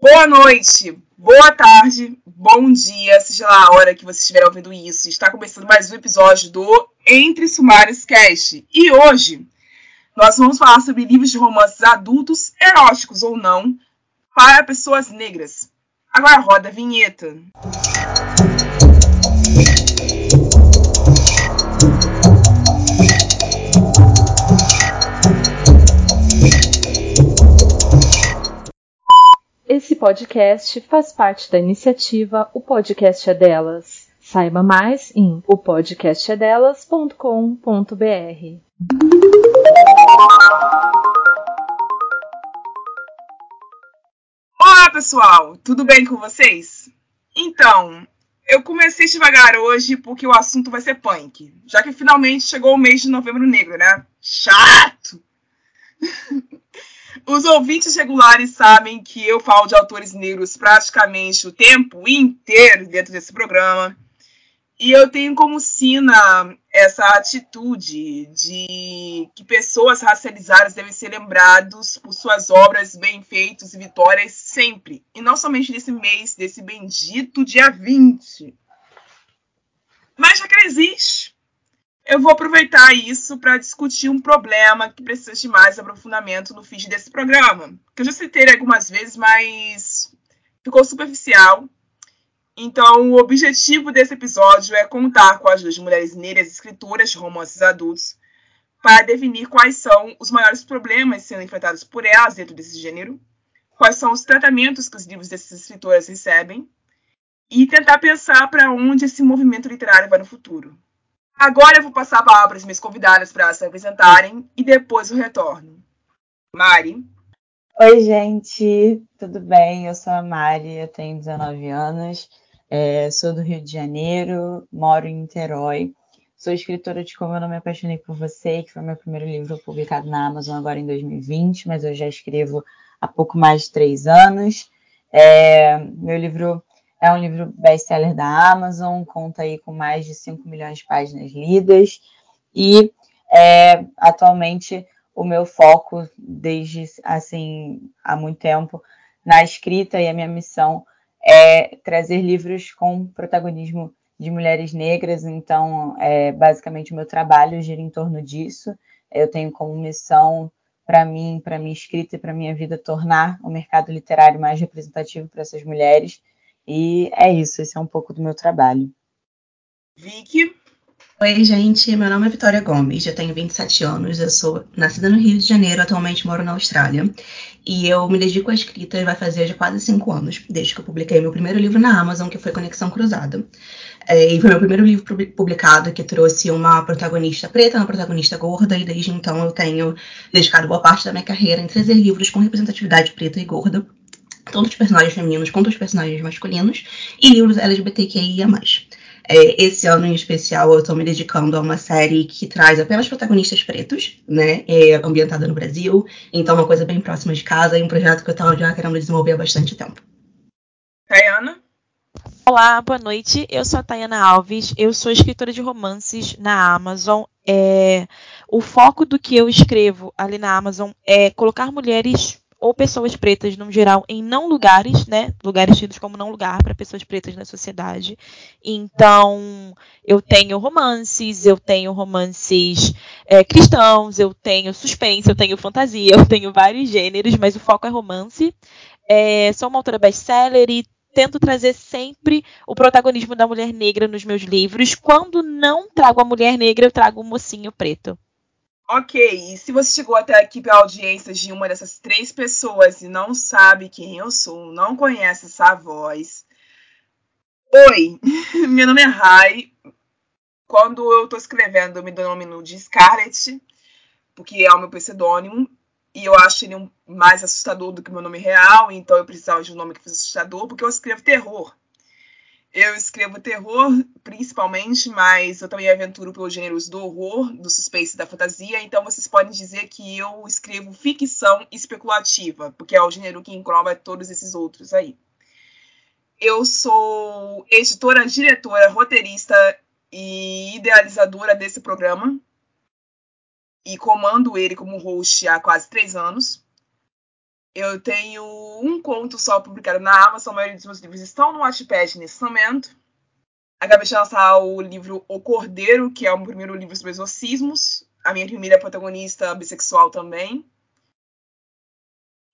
Boa noite, boa tarde, bom dia, seja lá a hora que você estiver ouvindo isso. Está começando mais um episódio do Entre Sumários Cast. E hoje nós vamos falar sobre livros de romances adultos, eróticos ou não, para pessoas negras. Agora roda a vinheta. Podcast faz parte da iniciativa O Podcast é Delas. Saiba mais em opodcastedelas.com.br. Olá, pessoal! Tudo bem com vocês? Então, eu comecei devagar hoje porque o assunto vai ser punk, já que finalmente chegou o mês de novembro negro, né? Chato! Os ouvintes regulares sabem que eu falo de autores negros praticamente o tempo inteiro dentro desse programa. E eu tenho como sina essa atitude de que pessoas racializadas devem ser lembrados por suas obras, bem feitos e vitórias sempre. E não somente nesse mês, desse bendito dia 20. Mas já que ela existe, eu vou aproveitar isso para discutir um problema que precisa de mais aprofundamento no feed desse programa. Que eu já citei algumas vezes, mas ficou superficial. Então, o objetivo desse episódio é contar com as duas mulheres negras escritoras de romances adultos para definir quais são os maiores problemas sendo enfrentados por elas dentro desse gênero, quais são os tratamentos que os livros dessas escritoras recebem e tentar pensar para onde esse movimento literário vai no futuro. Agora eu vou passar a palavra para as minhas convidadas para se apresentarem e depois eu retorno. Mari. Oi, gente, tudo bem? Eu sou a Mari, eu tenho 19 anos, é, sou do Rio de Janeiro, moro em Niterói. Sou escritora de Como Eu Não Me Apaixonei por Você, que foi meu primeiro livro publicado na Amazon agora em 2020, mas eu já escrevo há pouco mais de três anos. É, meu livro é um livro best-seller da Amazon, conta aí com mais de 5 milhões de páginas lidas. E é, atualmente o meu foco desde assim há muito tempo na escrita e a minha missão é trazer livros com protagonismo de mulheres negras, então é, basicamente o meu trabalho gira em torno disso. Eu tenho como missão para mim, para minha escrita e para minha vida tornar o mercado literário mais representativo para essas mulheres e é isso, esse é um pouco do meu trabalho. Vicky? Oi, gente, meu nome é Vitória Gomes, eu tenho 27 anos, eu sou nascida no Rio de Janeiro, atualmente moro na Austrália. E eu me dedico à escrita vai fazer já quase cinco anos, desde que eu publiquei meu primeiro livro na Amazon, que foi Conexão Cruzada. É, e foi meu primeiro livro publicado que trouxe uma protagonista preta, uma protagonista gorda, e desde então eu tenho dedicado boa parte da minha carreira em trazer livros com representatividade preta e gorda tanto os personagens femininos quanto os personagens masculinos, e livros LGBTQIA+. É, esse ano em especial eu estou me dedicando a uma série que traz apenas protagonistas pretos, né, é, ambientada no Brasil, então uma coisa bem próxima de casa e um projeto que eu estava já querendo desenvolver há bastante tempo. Tayana? Olá, boa noite. Eu sou a Tayana Alves, eu sou escritora de romances na Amazon. É, o foco do que eu escrevo ali na Amazon é colocar mulheres ou pessoas pretas no geral em não lugares, né? Lugares tidos como não lugar para pessoas pretas na sociedade. Então, eu tenho romances, eu tenho romances é, cristãos, eu tenho suspense, eu tenho fantasia, eu tenho vários gêneros, mas o foco é romance. É, sou uma autora best-seller e tento trazer sempre o protagonismo da mulher negra nos meus livros. Quando não trago a mulher negra, eu trago o mocinho preto. Ok, e se você chegou até aqui pela audiência de uma dessas três pessoas e não sabe quem eu sou, não conhece essa voz. Oi, meu nome é Rai. Quando eu tô escrevendo, eu me denomino de Scarlett, porque é o meu pseudônimo, e eu acho ele um, mais assustador do que o meu nome real, então eu precisava de um nome que fosse assustador, porque eu escrevo terror. Eu escrevo terror, principalmente, mas eu também aventuro pelos gêneros do horror, do suspense e da fantasia. Então vocês podem dizer que eu escrevo ficção especulativa, porque é o gênero que engloba todos esses outros aí. Eu sou editora, diretora, roteirista e idealizadora desse programa. E comando ele como host há quase três anos. Eu tenho um conto só publicado na Amazon, a maioria dos meus livros estão no Wattpad nesse momento. Acabei de lançar o livro O Cordeiro, que é o meu primeiro livro sobre exorcismos. A minha primeira protagonista bissexual também.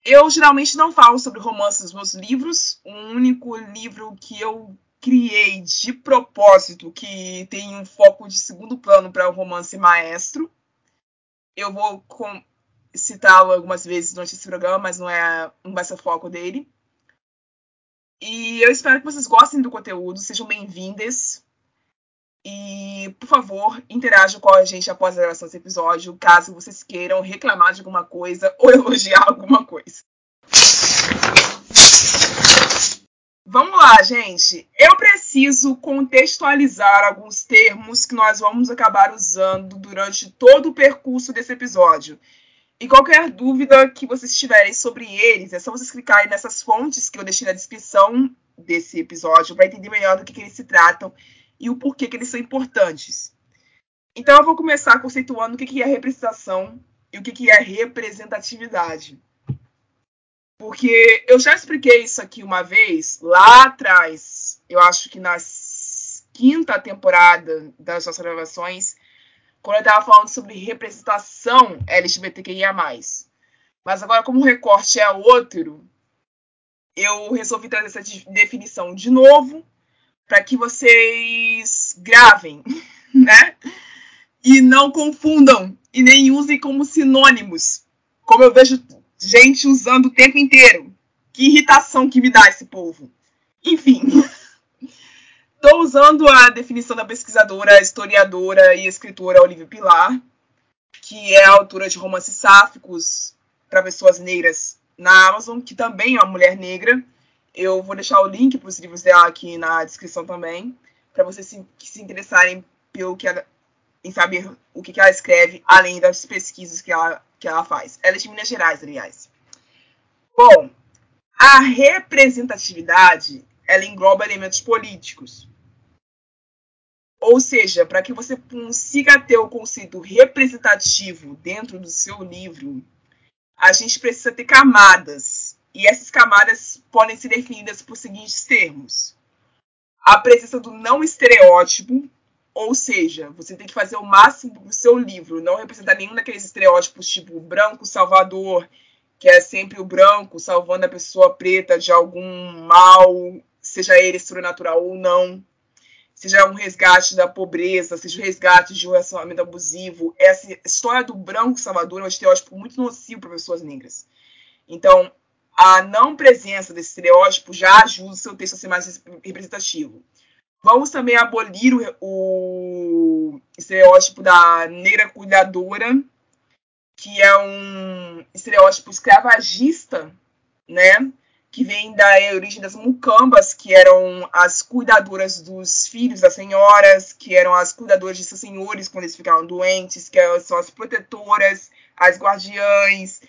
Eu geralmente não falo sobre romances nos meus livros. O único livro que eu criei de propósito, que tem um foco de segundo plano para o romance maestro. Eu vou citá-lo algumas vezes durante esse programa, mas não, é, não vai ser o foco dele. E eu espero que vocês gostem do conteúdo, sejam bem-vindas. E, por favor, interajam com a gente após a gravação desse episódio, caso vocês queiram reclamar de alguma coisa ou elogiar alguma coisa. Vamos lá, gente. Eu preciso contextualizar alguns termos que nós vamos acabar usando durante todo o percurso desse episódio. E qualquer dúvida que vocês tiverem sobre eles, é só vocês clicarem nessas fontes que eu deixei na descrição desse episódio para entender melhor do que, que eles se tratam e o porquê que eles são importantes. Então eu vou começar conceituando o que, que é representação e o que, que é representatividade. Porque eu já expliquei isso aqui uma vez, lá atrás, eu acho que na quinta temporada das nossas gravações, quando eu estava falando sobre representação LGBTQIA. Mas agora, como o recorte é outro, eu resolvi trazer essa definição de novo para que vocês gravem, né? E não confundam e nem usem como sinônimos, como eu vejo gente usando o tempo inteiro. Que irritação que me dá esse povo. Enfim, estou usando a definição da pesquisadora, historiadora e escritora Olivia Pilar, que é autora de romances sáficos para pessoas negras na Amazon, que também é uma mulher negra eu vou deixar o link para os livros dela aqui na descrição também, para vocês se, se interessarem pelo que ela, em saber o que, que ela escreve, além das pesquisas que ela, que ela faz. Ela é de Minas Gerais, aliás. Bom, a representatividade ela engloba elementos políticos. Ou seja, para que você consiga ter o conceito representativo dentro do seu livro, a gente precisa ter camadas. E essas camadas podem ser definidas por seguintes termos: a presença do não estereótipo, ou seja, você tem que fazer o máximo para o seu livro não representar nenhum daqueles estereótipos tipo branco salvador, que é sempre o branco salvando a pessoa preta de algum mal, seja ele sobrenatural ou não, seja um resgate da pobreza, seja um resgate de um relacionamento abusivo. Essa história do branco salvador é um estereótipo muito nocivo para pessoas negras. Então, a não presença desse estereótipo já ajuda o seu texto a ser mais representativo. Vamos também abolir o, o estereótipo da negra cuidadora, que é um estereótipo escravagista, né? Que vem da origem das mucambas, que eram as cuidadoras dos filhos das senhoras, que eram as cuidadoras de seus senhores quando eles ficavam doentes, que são as protetoras, as guardiães,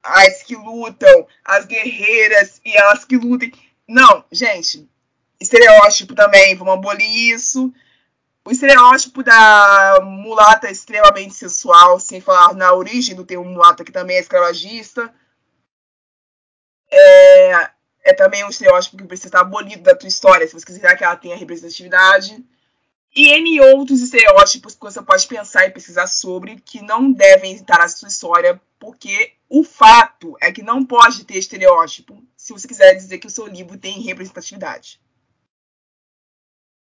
as que lutam, as guerreiras e elas que lutem. Não, gente, estereótipo também, vamos abolir isso. O estereótipo da mulata é extremamente sensual, sem falar na origem do termo mulata, que também é escravagista. É, é também um estereótipo que precisa estar abolido da tua história, se você quiser que ela tenha representatividade. E N outros estereótipos que você pode pensar e pesquisar sobre que não devem estar na sua história, porque o fato é que não pode ter estereótipo se você quiser dizer que o seu livro tem representatividade.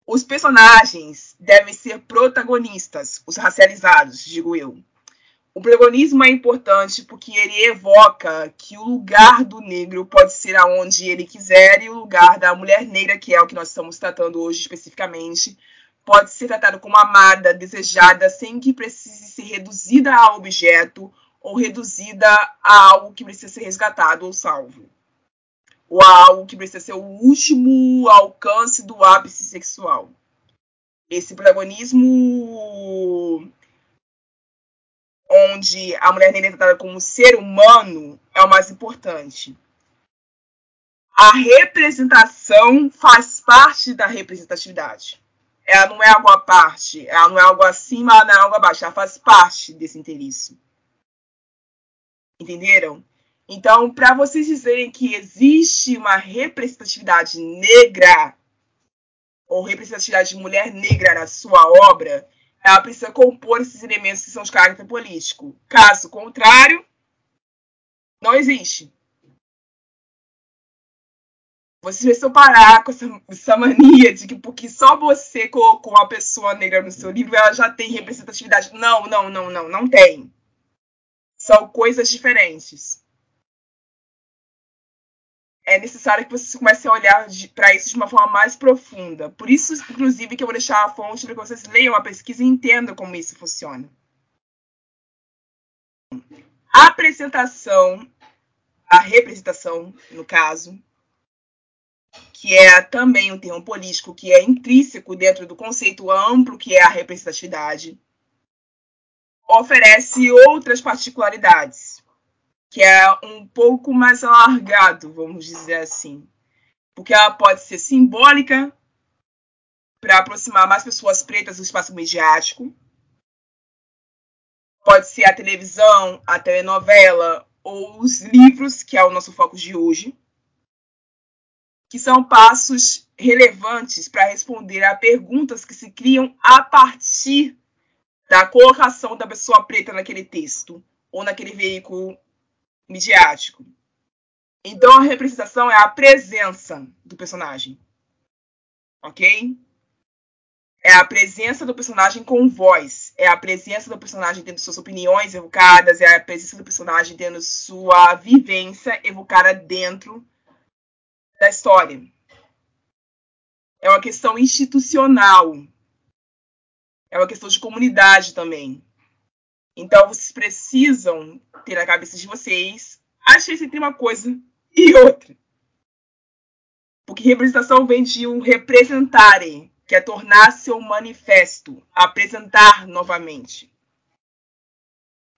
Os personagens devem ser protagonistas, os racializados, digo eu. O protagonismo é importante porque ele evoca que o lugar do negro pode ser aonde ele quiser e o lugar da mulher negra, que é o que nós estamos tratando hoje especificamente, pode ser tratado como amada, desejada, sem que precise ser reduzida a objeto ou reduzida a algo que precisa ser resgatado ou salvo. Ou a algo que precisa ser o último alcance do ápice sexual. Esse protagonismo onde a mulher negra é tratada como ser humano é o mais importante. A representação faz parte da representatividade. Ela não é algo à parte, ela não é algo acima, ela não é algo abaixo, ela faz parte desse interesse. Entenderam? Então, para vocês dizerem que existe uma representatividade negra ou representatividade de mulher negra na sua obra, ela precisa compor esses elementos que são de caráter político. Caso contrário, não existe. Vocês precisam parar com essa, essa, mania de que porque só você colocou uma pessoa negra no seu livro, ela já tem representatividade. Não, não, não, não, não tem. São coisas diferentes é necessário que você comece a olhar para isso de uma forma mais profunda. Por isso, inclusive, que eu vou deixar a fonte para que vocês leiam a pesquisa e entendam como isso funciona. A apresentação, a representação, no caso, que é também um termo político que é intrínseco dentro do conceito amplo que é a representatividade, oferece outras particularidades que é um pouco mais alargado, vamos dizer assim. Porque ela pode ser simbólica para aproximar mais pessoas pretas do espaço mediático. Pode ser a televisão, a telenovela ou os livros, que é o nosso foco de hoje, que são passos relevantes para responder a perguntas que se criam a partir da colocação da pessoa preta naquele texto ou naquele veículo midiático. Então a representação é a presença do personagem. Ok? É a presença do personagem com voz. É a presença do personagem tendo suas opiniões evocadas. É a presença do personagem tendo sua vivência evocada dentro da história. É uma questão institucional. É uma questão de comunidade também. Então vocês precisam ter na cabeça de vocês a diferença entre uma coisa e outra. Porque representação vem de um representare, que é tornar seu manifesto, apresentar novamente.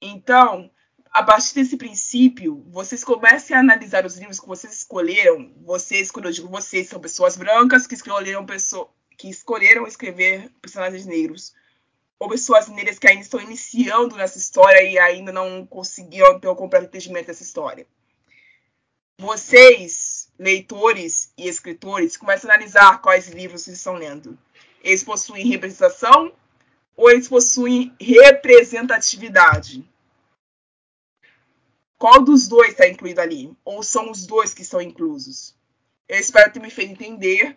Então, a partir desse princípio, vocês comecem a analisar os livros que vocês escolheram. Vocês, quando eu digo vocês, são pessoas brancas que escolheram, pessoa, que escolheram escrever personagens negros ou pessoas negras que ainda estão iniciando nessa história e ainda não conseguiram ter o completo entendimento dessa história. Vocês, leitores e escritores, começam a analisar quais livros vocês estão lendo. Eles possuem representação ou eles possuem representatividade? Qual dos dois está incluído ali? Ou são os dois que estão inclusos? Eu espero ter me feito entender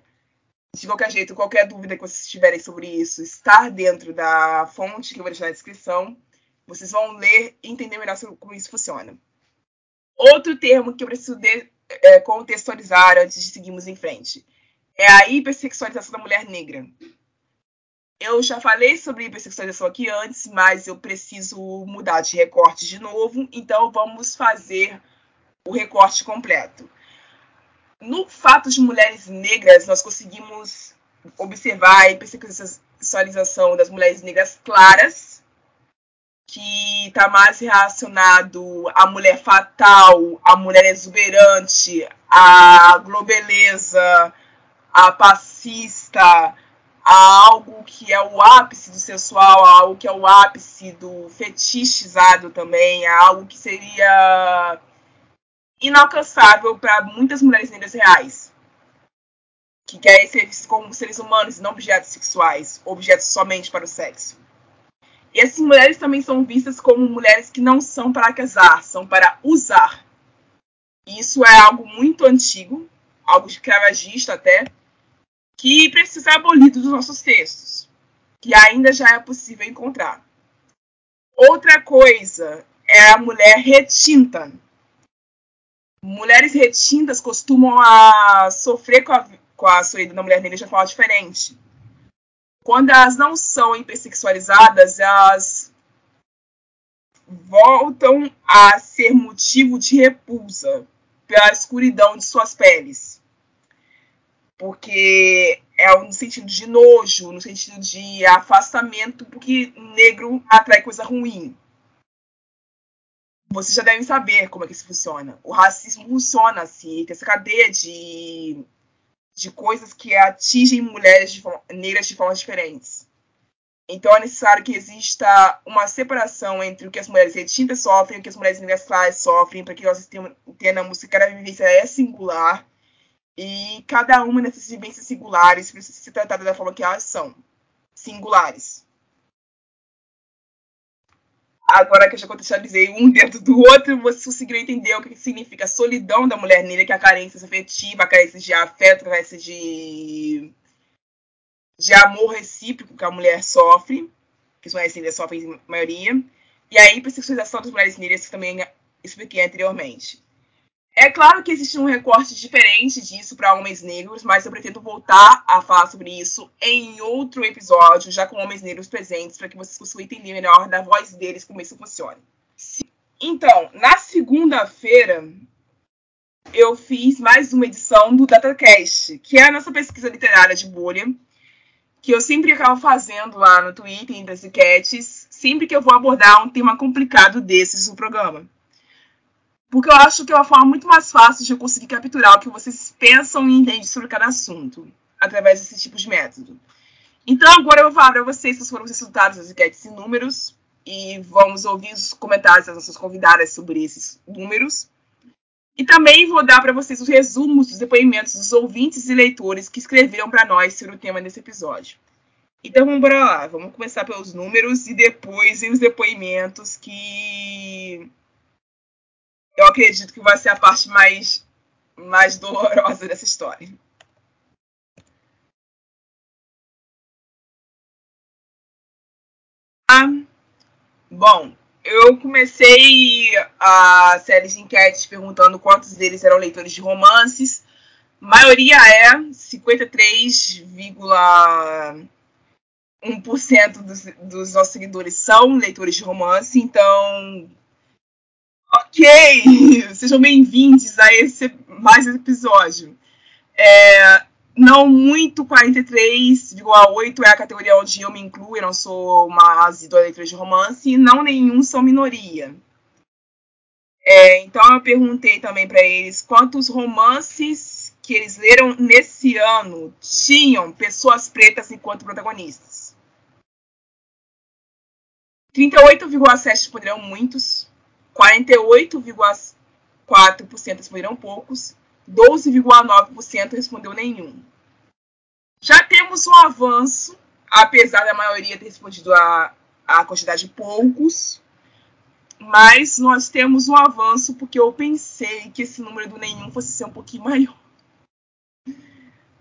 de qualquer jeito, qualquer dúvida que vocês tiverem sobre isso, estar dentro da fonte que eu vou deixar na descrição. Vocês vão ler e entender melhor como isso funciona. Outro termo que eu preciso de, é, contextualizar antes de seguirmos em frente é a hipersexualização da mulher negra. Eu já falei sobre hipersexualização aqui antes, mas eu preciso mudar de recorte de novo, então vamos fazer o recorte completo no fato de mulheres negras, nós conseguimos observar a hipersexualização das mulheres negras claras, que está mais relacionado à mulher fatal, à mulher exuberante, à globeleza, à passista, a algo que é o ápice do sensual, a algo que é o ápice do fetichizado também, a algo que seria inalcançável para muitas mulheres negras reais, que querem ser como seres humanos e não objetos sexuais, objetos somente para o sexo. E essas mulheres também são vistas como mulheres que não são para casar, são para usar. E isso é algo muito antigo, algo escravagista até, que precisa ser abolido dos nossos textos, que ainda já é possível encontrar. Outra coisa é a mulher retinta, mulheres retintas costumam a sofrer com a, com a solidão da mulher negra de uma forma diferente. Quando elas não são hipersexualizadas, elas voltam a ser motivo de repulsa pela escuridão de suas peles. Porque é no sentido de nojo, no sentido de afastamento, porque negro atrai coisa ruim vocês já devem saber como é que isso funciona. O racismo funciona assim, tem essa cadeia de, de coisas que atingem mulheres de forma, negras de formas diferentes. Então é necessário que exista uma separação entre o que as mulheres retintas sofrem e o que as mulheres negras sofrem, para que nós entendamos que cada vivência é singular e cada uma dessas vivências singulares precisa ser tratada da forma que elas são, singulares. Agora que eu já contextualizei um dentro do outro, vocês conseguiram entender o que significa a solidão da mulher negra, que é a carência afetiva, a carência de afeto, a carência de, de amor recíproco que a mulher sofre, que as mulheres negras sofrem em maioria, e a hipersexualização das mulheres negras, que também expliquei anteriormente. É claro que existe um recorte diferente disso para homens negros, mas eu pretendo voltar a falar sobre isso em outro episódio, já com homens negros presentes, para que vocês consigam entender melhor da voz deles como isso funciona. Então, na segunda-feira, eu fiz mais uma edição do DataCast, que é a nossa pesquisa literária de bolha, que eu sempre acabo fazendo lá no Twitter, entre as enquetes, sempre que eu vou abordar um tema complicado desses no programa. Porque eu acho que é uma forma muito mais fácil de eu conseguir capturar o que vocês pensam e entendem sobre cada assunto, através desse tipo de método. Então, agora eu vou falar para vocês quais foram os resultados das enquetes em números, e vamos ouvir os comentários das nossas convidadas sobre esses números. E também vou dar para vocês os resumos dos depoimentos dos ouvintes e leitores que escreveram para nós sobre o tema desse episódio. Então vamos lá, vamos começar pelos números e depois os depoimentos que eu acredito que vai ser a parte mais, mais dolorosa dessa história. Ah, bom, eu comecei a série de enquetes perguntando quantos deles eram leitores de romances. A maioria é 53,1% dos, dos nossos seguidores são leitores de romance, então Ok, sejam bem-vindos a esse mais episódio. É, não muito, 43,8 é a categoria onde eu me incluo, eu não sou uma assídua leitora de romance, e não nenhum são minoria. É, então eu perguntei também para eles quantos romances que eles leram nesse ano tinham pessoas pretas enquanto protagonistas. 38,7 responderam muitos, 48,4% responderam poucos, 12,9% respondeu nenhum. Já temos um avanço, apesar da maioria ter respondido a, a quantidade de poucos, mas nós temos um avanço porque eu pensei que esse número do nenhum fosse ser um pouquinho maior.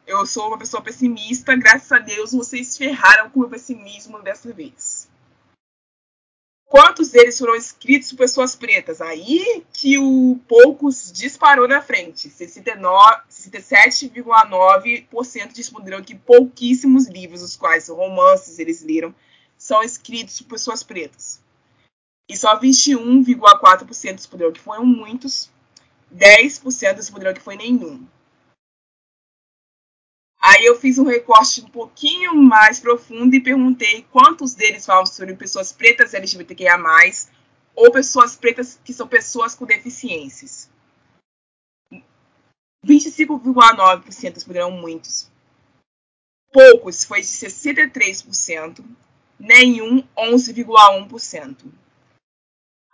Eu sou uma pessoa pessimista, graças a Deus vocês ferraram com o meu pessimismo dessa vez. Quantos deles foram escritos por pessoas pretas? Aí que o poucos disparou na frente. 67,9% responderam que pouquíssimos livros, os quais romances eles leram, são escritos por pessoas pretas. E só 21,4% responderam que foram muitos, 10% responderam que foi nenhum. Aí eu fiz um recorte um pouquinho mais profundo e perguntei quantos deles falam sobre pessoas pretas LGBTQIA+, ou pessoas pretas que são pessoas com deficiências. 25,9% responderam muitos. Poucos foi de 63%, nenhum 11,1%.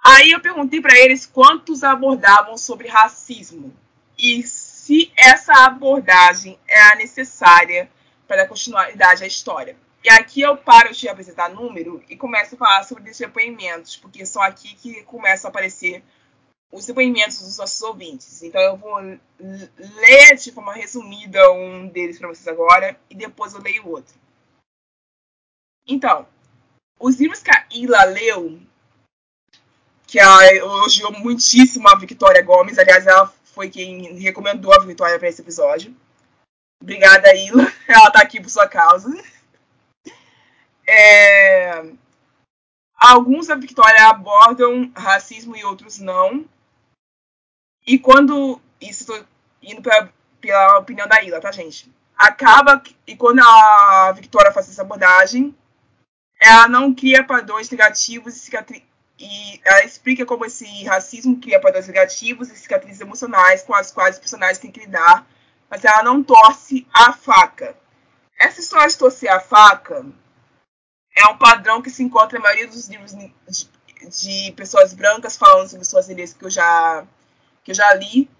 Aí eu perguntei para eles quantos abordavam sobre racismo. E se essa abordagem é a necessária para dar continuidade à história. E aqui eu paro de apresentar número e começo a falar sobre os depoimentos, porque são aqui que começam a aparecer os depoimentos dos nossos ouvintes. Então eu vou ler de forma resumida um deles para vocês agora e depois eu leio o outro. Então, os livros que a Ila leu, que ela elogiou muitíssimo a Victoria Gomes, aliás, ela foi quem recomendou a Vitória para esse episódio. Obrigada, Ila. Ela está aqui por sua causa. É... Alguns da Victoria abordam racismo e outros não. E quando. Isso estou indo pra, pela opinião da Ila, tá, gente? Acaba. E quando a Victoria faz essa abordagem, ela não cria padrões negativos e e ela explica como esse racismo cria padrões negativos e cicatrizes emocionais com as quais os personagens têm que lidar, mas ela não torce a faca. Essa história de torcer a faca é um padrão que se encontra na maioria dos livros de, de pessoas brancas falando sobre suas ideias que eu já que eu já li,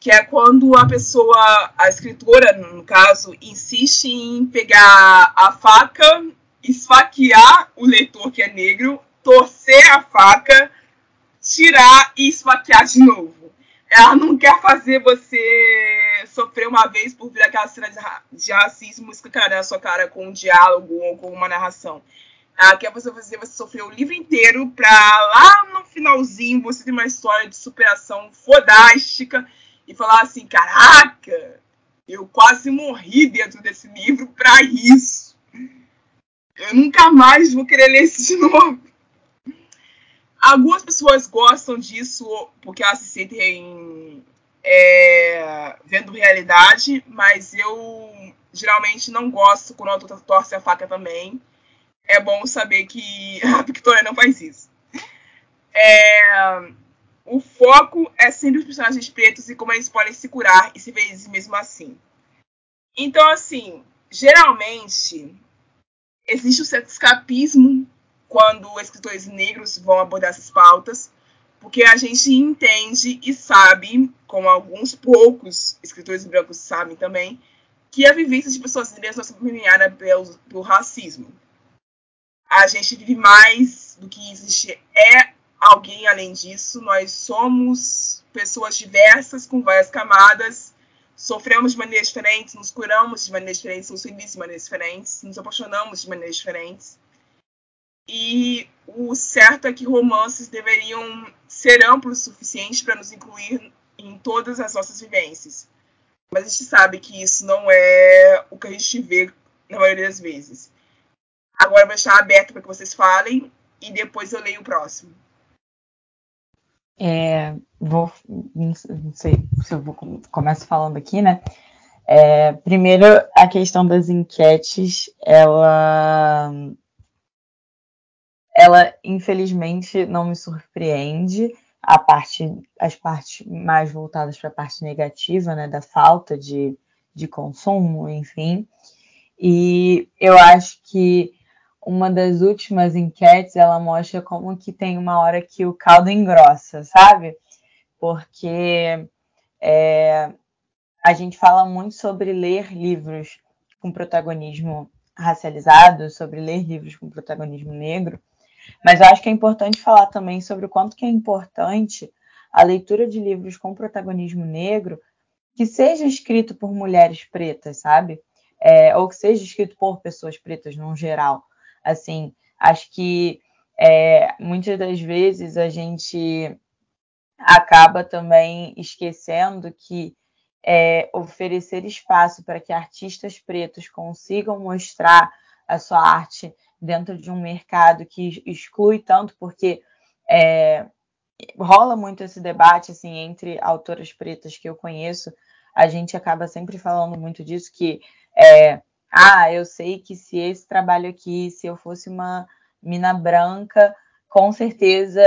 que é quando a pessoa, a escritora, no caso, insiste em pegar a faca, esfaquear o leitor que é negro, torcer a faca, tirar e esfaquear de novo. Ela não quer fazer você sofrer uma vez por vir aquela cena de, racismo escancarada na sua cara com um diálogo ou com uma narração. Ela quer você fazer você sofrer o livro inteiro pra lá no finalzinho você ter uma história de superação fodástica e falar assim: caraca, eu quase morri dentro desse livro pra isso. Eu nunca mais vou querer ler isso de novo. Algumas pessoas gostam disso porque elas se sentem é, vendo realidade, mas eu geralmente não gosto quando autor torce a faca também. É bom saber que a Victoria não faz isso. É, o foco é sempre os personagens pretos e como eles podem se curar e se ver mesmo assim. Então, assim, geralmente existe um certo escapismo quando escritores negros vão abordar essas pautas, porque a gente entende e sabe, como alguns poucos escritores brancos sabem também, que a vivência de pessoas negras não é permeada pelo, pelo racismo. A gente vive mais do que existe é alguém além disso. Nós somos pessoas diversas, com várias camadas, sofremos de maneiras diferentes, nos curamos de maneiras diferentes, nos felizes de maneiras diferentes, nos apaixonamos de maneiras diferentes. E o certo é que romances deveriam ser amplos o suficiente para nos incluir em todas as nossas vivências. Mas a gente sabe que isso não é o que a gente vê na maioria das vezes. Agora eu vou deixar aberto para que vocês falem e depois eu leio o próximo. É, vou, não sei se eu vou começo falando aqui, né? É, primeiro, a questão das enquetes, ela ela infelizmente não me surpreende a parte, as partes mais voltadas para a parte negativa, né, da falta de, de consumo, enfim. E eu acho que uma das últimas enquetes ela mostra como que tem uma hora que o caldo engrossa, sabe? Porque é, a gente fala muito sobre ler livros com protagonismo racializado, sobre ler livros com protagonismo negro, mas eu acho que é importante falar também sobre o quanto que é importante a leitura de livros com protagonismo negro que seja escrito por mulheres pretas, sabe? É, ou que seja escrito por pessoas pretas no geral. Assim, acho que é, muitas das vezes a gente acaba também esquecendo que é, oferecer espaço para que artistas pretos consigam mostrar a sua arte dentro de um mercado que exclui tanto, porque é, rola muito esse debate assim entre autoras pretas que eu conheço, a gente acaba sempre falando muito disso que é, ah, eu sei que se esse trabalho aqui, se eu fosse uma mina branca, com certeza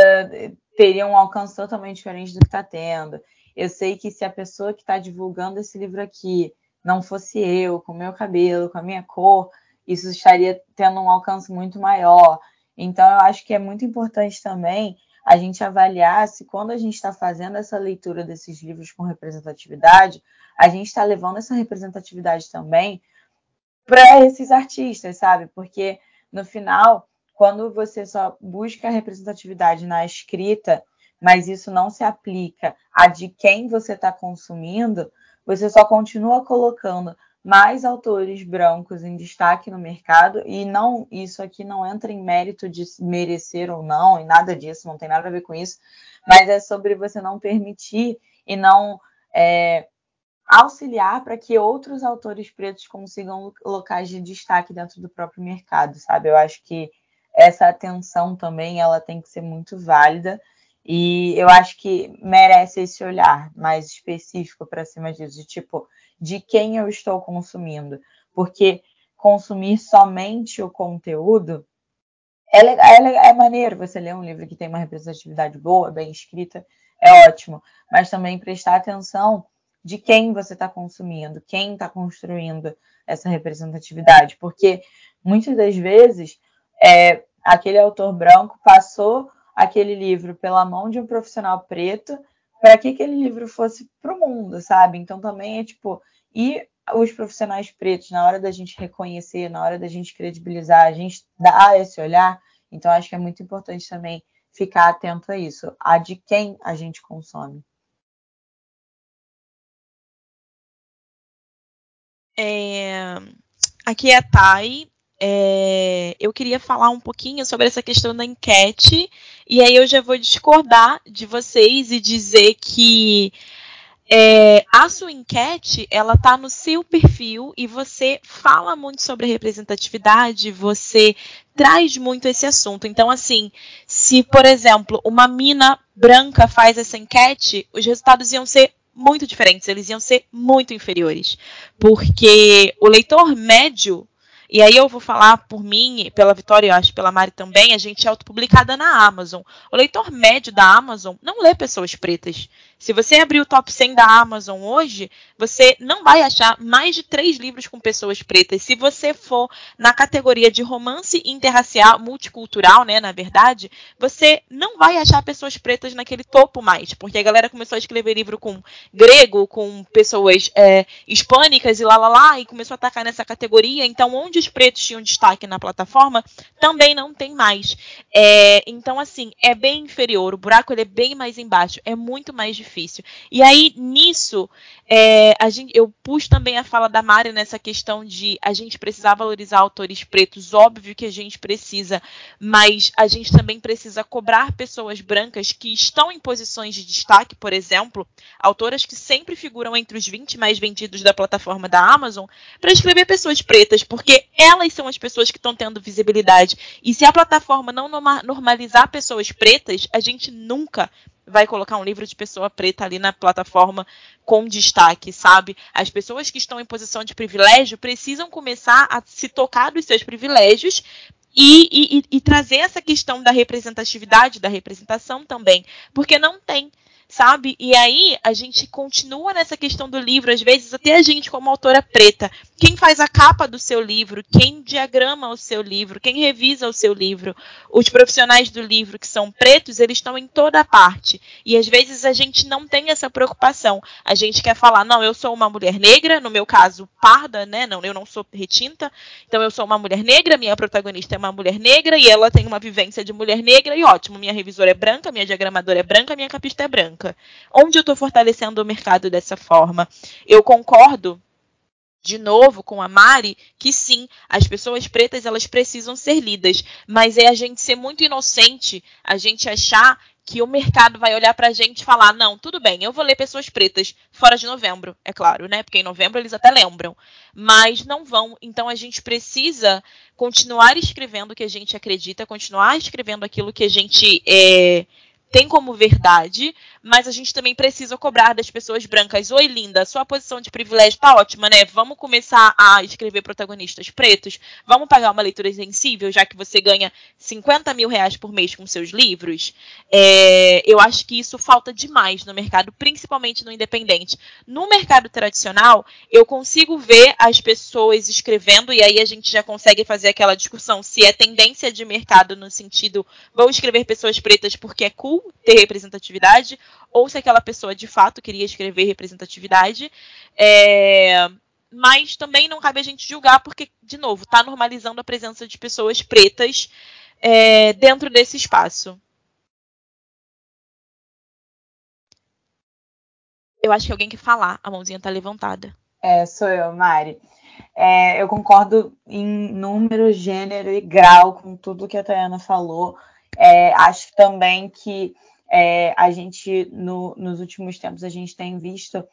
teria um alcance totalmente diferente do que está tendo. Eu sei que se a pessoa que está divulgando esse livro aqui não fosse eu, com o meu cabelo, com a minha cor, isso estaria tendo um alcance muito maior. Então, eu acho que é muito importante também a gente avaliar se, quando a gente está fazendo essa leitura desses livros com representatividade, a gente está levando essa representatividade também para esses artistas, sabe? Porque, no final, quando você só busca a representatividade na escrita, mas isso não se aplica a de quem você está consumindo, você só continua colocando mais autores brancos em destaque no mercado e não isso aqui não entra em mérito de merecer ou não e nada disso não tem nada a ver com isso mas é sobre você não permitir e não é, auxiliar para que outros autores pretos consigam locais de destaque dentro do próprio mercado sabe? Eu acho que essa atenção também ela tem que ser muito válida e eu acho que merece esse olhar mais específico para cima disso de tipo de quem eu estou consumindo. Porque consumir somente o conteúdo é, é, é maneiro você ler um livro que tem uma representatividade boa, bem escrita, é ótimo. Mas também prestar atenção de quem você está consumindo, quem está construindo essa representatividade. Porque muitas das vezes é, aquele autor branco passou aquele livro pela mão de um profissional preto para que aquele livro fosse para o mundo, sabe? Então também é tipo, e os profissionais pretos, na hora da gente reconhecer, na hora da gente credibilizar, a gente dá esse olhar, então acho que é muito importante também ficar atento a isso, a de quem a gente consome. É, aqui é a Thay. É, eu queria falar um pouquinho sobre essa questão da enquete, e aí eu já vou discordar de vocês e dizer que é, a sua enquete ela está no seu perfil e você fala muito sobre representatividade, você traz muito esse assunto. Então, assim, se, por exemplo, uma mina branca faz essa enquete, os resultados iam ser muito diferentes, eles iam ser muito inferiores. Porque o leitor médio, e aí eu vou falar por mim, pela Vitória, eu acho pela Mari também, a gente é autopublicada na Amazon. O leitor médio da Amazon não lê pessoas pretas. Se você abrir o top 100 da Amazon hoje, você não vai achar mais de três livros com pessoas pretas. Se você for na categoria de romance interracial, multicultural, né, na verdade, você não vai achar pessoas pretas naquele topo mais, porque a galera começou a escrever livro com grego, com pessoas é, hispânicas e lá lá lá, e começou a atacar nessa categoria. Então, onde os pretos tinham destaque na plataforma, também não tem mais. É, então, assim, é bem inferior. O buraco ele é bem mais embaixo. É muito mais difícil. E aí, nisso, é, a gente, eu pus também a fala da Mari nessa questão de a gente precisar valorizar autores pretos, óbvio que a gente precisa, mas a gente também precisa cobrar pessoas brancas que estão em posições de destaque, por exemplo, autoras que sempre figuram entre os 20 mais vendidos da plataforma da Amazon, para escrever pessoas pretas, porque elas são as pessoas que estão tendo visibilidade. E se a plataforma não normalizar pessoas pretas, a gente nunca vai colocar um livro de pessoa preta ali na plataforma com destaque, sabe? As pessoas que estão em posição de privilégio precisam começar a se tocar dos seus privilégios e, e, e, trazer essa questão da representatividade, da representação também, porque não tem sabe? E aí a gente continua nessa questão do livro, às vezes até a gente como autora preta, quem faz a capa do seu livro, quem diagrama o seu livro, quem revisa o seu livro, os profissionais do livro que são pretos, eles estão em toda parte. E às vezes a gente não tem essa preocupação. A gente quer falar, não, eu sou uma mulher negra, no meu caso, parda, né? Não, eu não sou retinta. Então eu sou uma mulher negra, minha protagonista é uma mulher negra e ela tem uma vivência de mulher negra e ótimo, minha revisora é branca, minha diagramadora é branca, minha capista é branca Onde eu estou fortalecendo o mercado dessa forma? Eu concordo de novo com a Mari que sim, as pessoas pretas elas precisam ser lidas, mas é a gente ser muito inocente, a gente achar que o mercado vai olhar pra gente e falar: "Não, tudo bem, eu vou ler pessoas pretas fora de novembro", é claro, né? Porque em novembro eles até lembram, mas não vão. Então a gente precisa continuar escrevendo o que a gente acredita, continuar escrevendo aquilo que a gente é, tem como verdade, mas a gente também precisa cobrar das pessoas brancas. Oi, linda, sua posição de privilégio tá ótima, né? Vamos começar a escrever protagonistas pretos? Vamos pagar uma leitura sensível, já que você ganha 50 mil reais por mês com seus livros? É, eu acho que isso falta demais no mercado, principalmente no independente. No mercado tradicional, eu consigo ver as pessoas escrevendo, e aí a gente já consegue fazer aquela discussão se é tendência de mercado no sentido, vou escrever pessoas pretas porque é cool ter representatividade, ou se aquela pessoa de fato queria escrever representatividade. É, mas também não cabe a gente julgar, porque, de novo, está normalizando a presença de pessoas pretas é, dentro desse espaço. Eu acho que alguém quer falar, a mãozinha está levantada. É, sou eu, Mari. É, eu concordo em número, gênero e grau com tudo que a Tayana falou. É, acho também que é, a gente, no, nos últimos tempos, a gente tem visto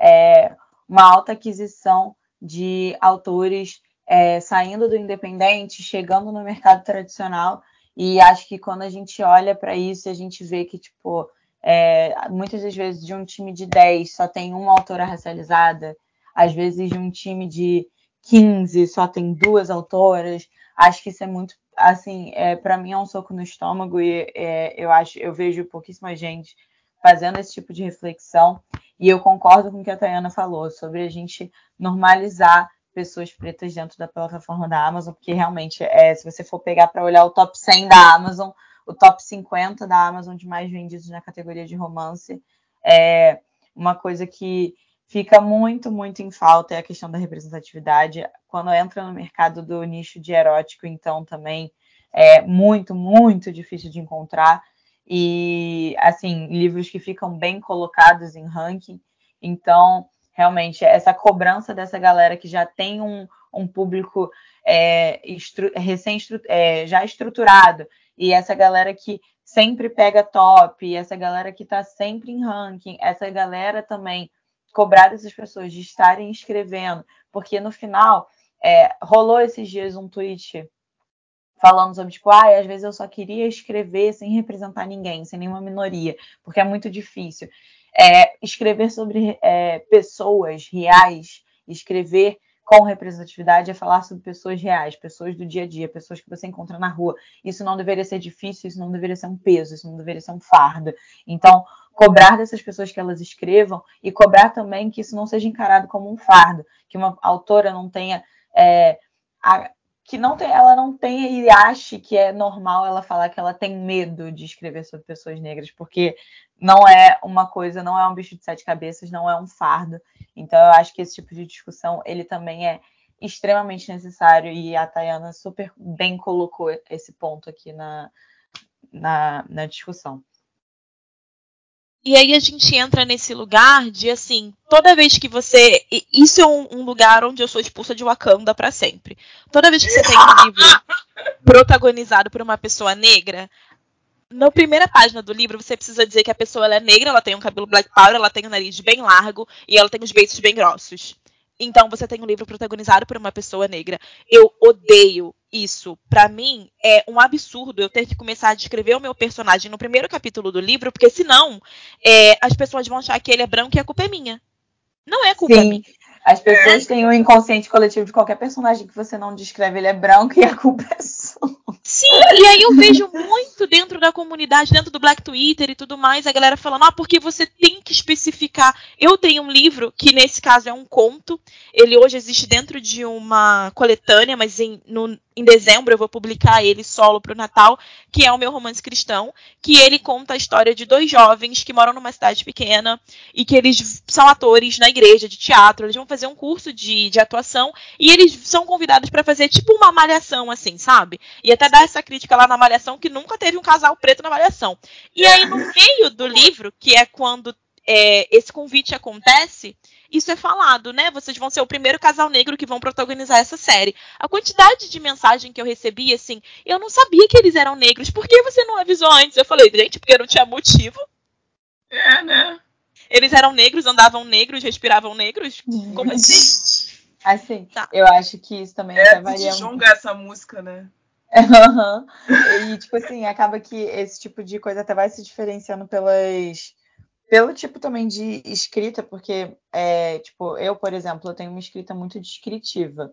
é, uma alta aquisição de autores é, saindo do independente, chegando no mercado tradicional, e acho que quando a gente olha para isso, a gente vê que, tipo, é, muitas das vezes de um time de 10 só tem uma autora racializada, às vezes de um time de 15 só tem duas autoras. Acho que isso é muito assim, é, para mim é um soco no estômago e é, eu acho, eu vejo pouquíssima gente fazendo esse tipo de reflexão. E eu concordo com o que a Tayana falou sobre a gente normalizar pessoas pretas dentro da plataforma da Amazon, porque realmente, é, se você for pegar para olhar o top 100 da Amazon, o top 50 da Amazon de mais vendidos na categoria de romance, é uma coisa que fica muito, muito em falta é a questão da representatividade. Quando entra no mercado do nicho de erótico, então também é muito, muito difícil de encontrar. E, assim, livros que ficam bem colocados em ranking. Então, realmente, essa cobrança dessa galera que já tem um, um público é, estru recém é, já estruturado, e essa galera que sempre pega top, essa galera que está sempre em ranking, essa galera também cobrar dessas pessoas de estarem escrevendo, porque no final é, rolou esses dias um tweet falando sobre, tipo, ah, às vezes eu só queria escrever sem representar ninguém, sem nenhuma minoria, porque é muito difícil. É, escrever sobre é, pessoas reais, escrever com representatividade é falar sobre pessoas reais, pessoas do dia a dia, pessoas que você encontra na rua. Isso não deveria ser difícil, isso não deveria ser um peso, isso não deveria ser um fardo. Então, cobrar dessas pessoas que elas escrevam e cobrar também que isso não seja encarado como um fardo, que uma autora não tenha é, a, que não tem, ela não tenha e ache que é normal ela falar que ela tem medo de escrever sobre pessoas negras, porque não é uma coisa, não é um bicho de sete cabeças, não é um fardo. Então eu acho que esse tipo de discussão ele também é extremamente necessário e a Tayana super bem colocou esse ponto aqui na, na, na discussão. E aí a gente entra nesse lugar de assim, toda vez que você. Isso é um, um lugar onde eu sou expulsa de Wakanda para sempre. Toda vez que você tem um livro protagonizado por uma pessoa negra, na primeira página do livro você precisa dizer que a pessoa é negra, ela tem um cabelo black power, ela tem o um nariz bem largo e ela tem os beiços bem grossos. Então você tem um livro protagonizado por uma pessoa negra. Eu odeio isso. Para mim é um absurdo eu ter que começar a descrever o meu personagem no primeiro capítulo do livro, porque senão é, as pessoas vão achar que ele é branco e a culpa é minha. Não é culpa Sim. minha. As pessoas é. têm o um inconsciente coletivo de qualquer personagem que você não descreve, ele é branco e a culpa é sua. Sim, e aí eu vejo muito dentro da comunidade, dentro do Black Twitter e tudo mais, a galera falando, ah, porque você tem que especificar. Eu tenho um livro, que nesse caso é um conto, ele hoje existe dentro de uma coletânea, mas em, no, em dezembro eu vou publicar ele solo para o Natal, que é o meu romance cristão, que ele conta a história de dois jovens que moram numa cidade pequena e que eles são atores na igreja de teatro, eles vão fazer um curso de, de atuação e eles são convidados para fazer tipo uma malhação, assim, sabe? E até dar essa crítica lá na malhação que nunca teve um casal preto na malhação. E aí no meio do livro, que é quando é, esse convite acontece, isso é falado, né? Vocês vão ser o primeiro casal negro que vão protagonizar essa série. A quantidade de mensagem que eu recebi, assim, eu não sabia que eles eram negros. Por que você não avisou antes? Eu falei, gente, porque não tinha motivo. É, né? Eles eram negros, andavam negros, respiravam negros? Como assim? Assim, tá. eu acho que isso também é, varia. Um... essa música, né? E, tipo assim, acaba que esse tipo de coisa até vai se diferenciando pelas pelo tipo também de escrita, porque, é, tipo, eu, por exemplo, eu tenho uma escrita muito descritiva.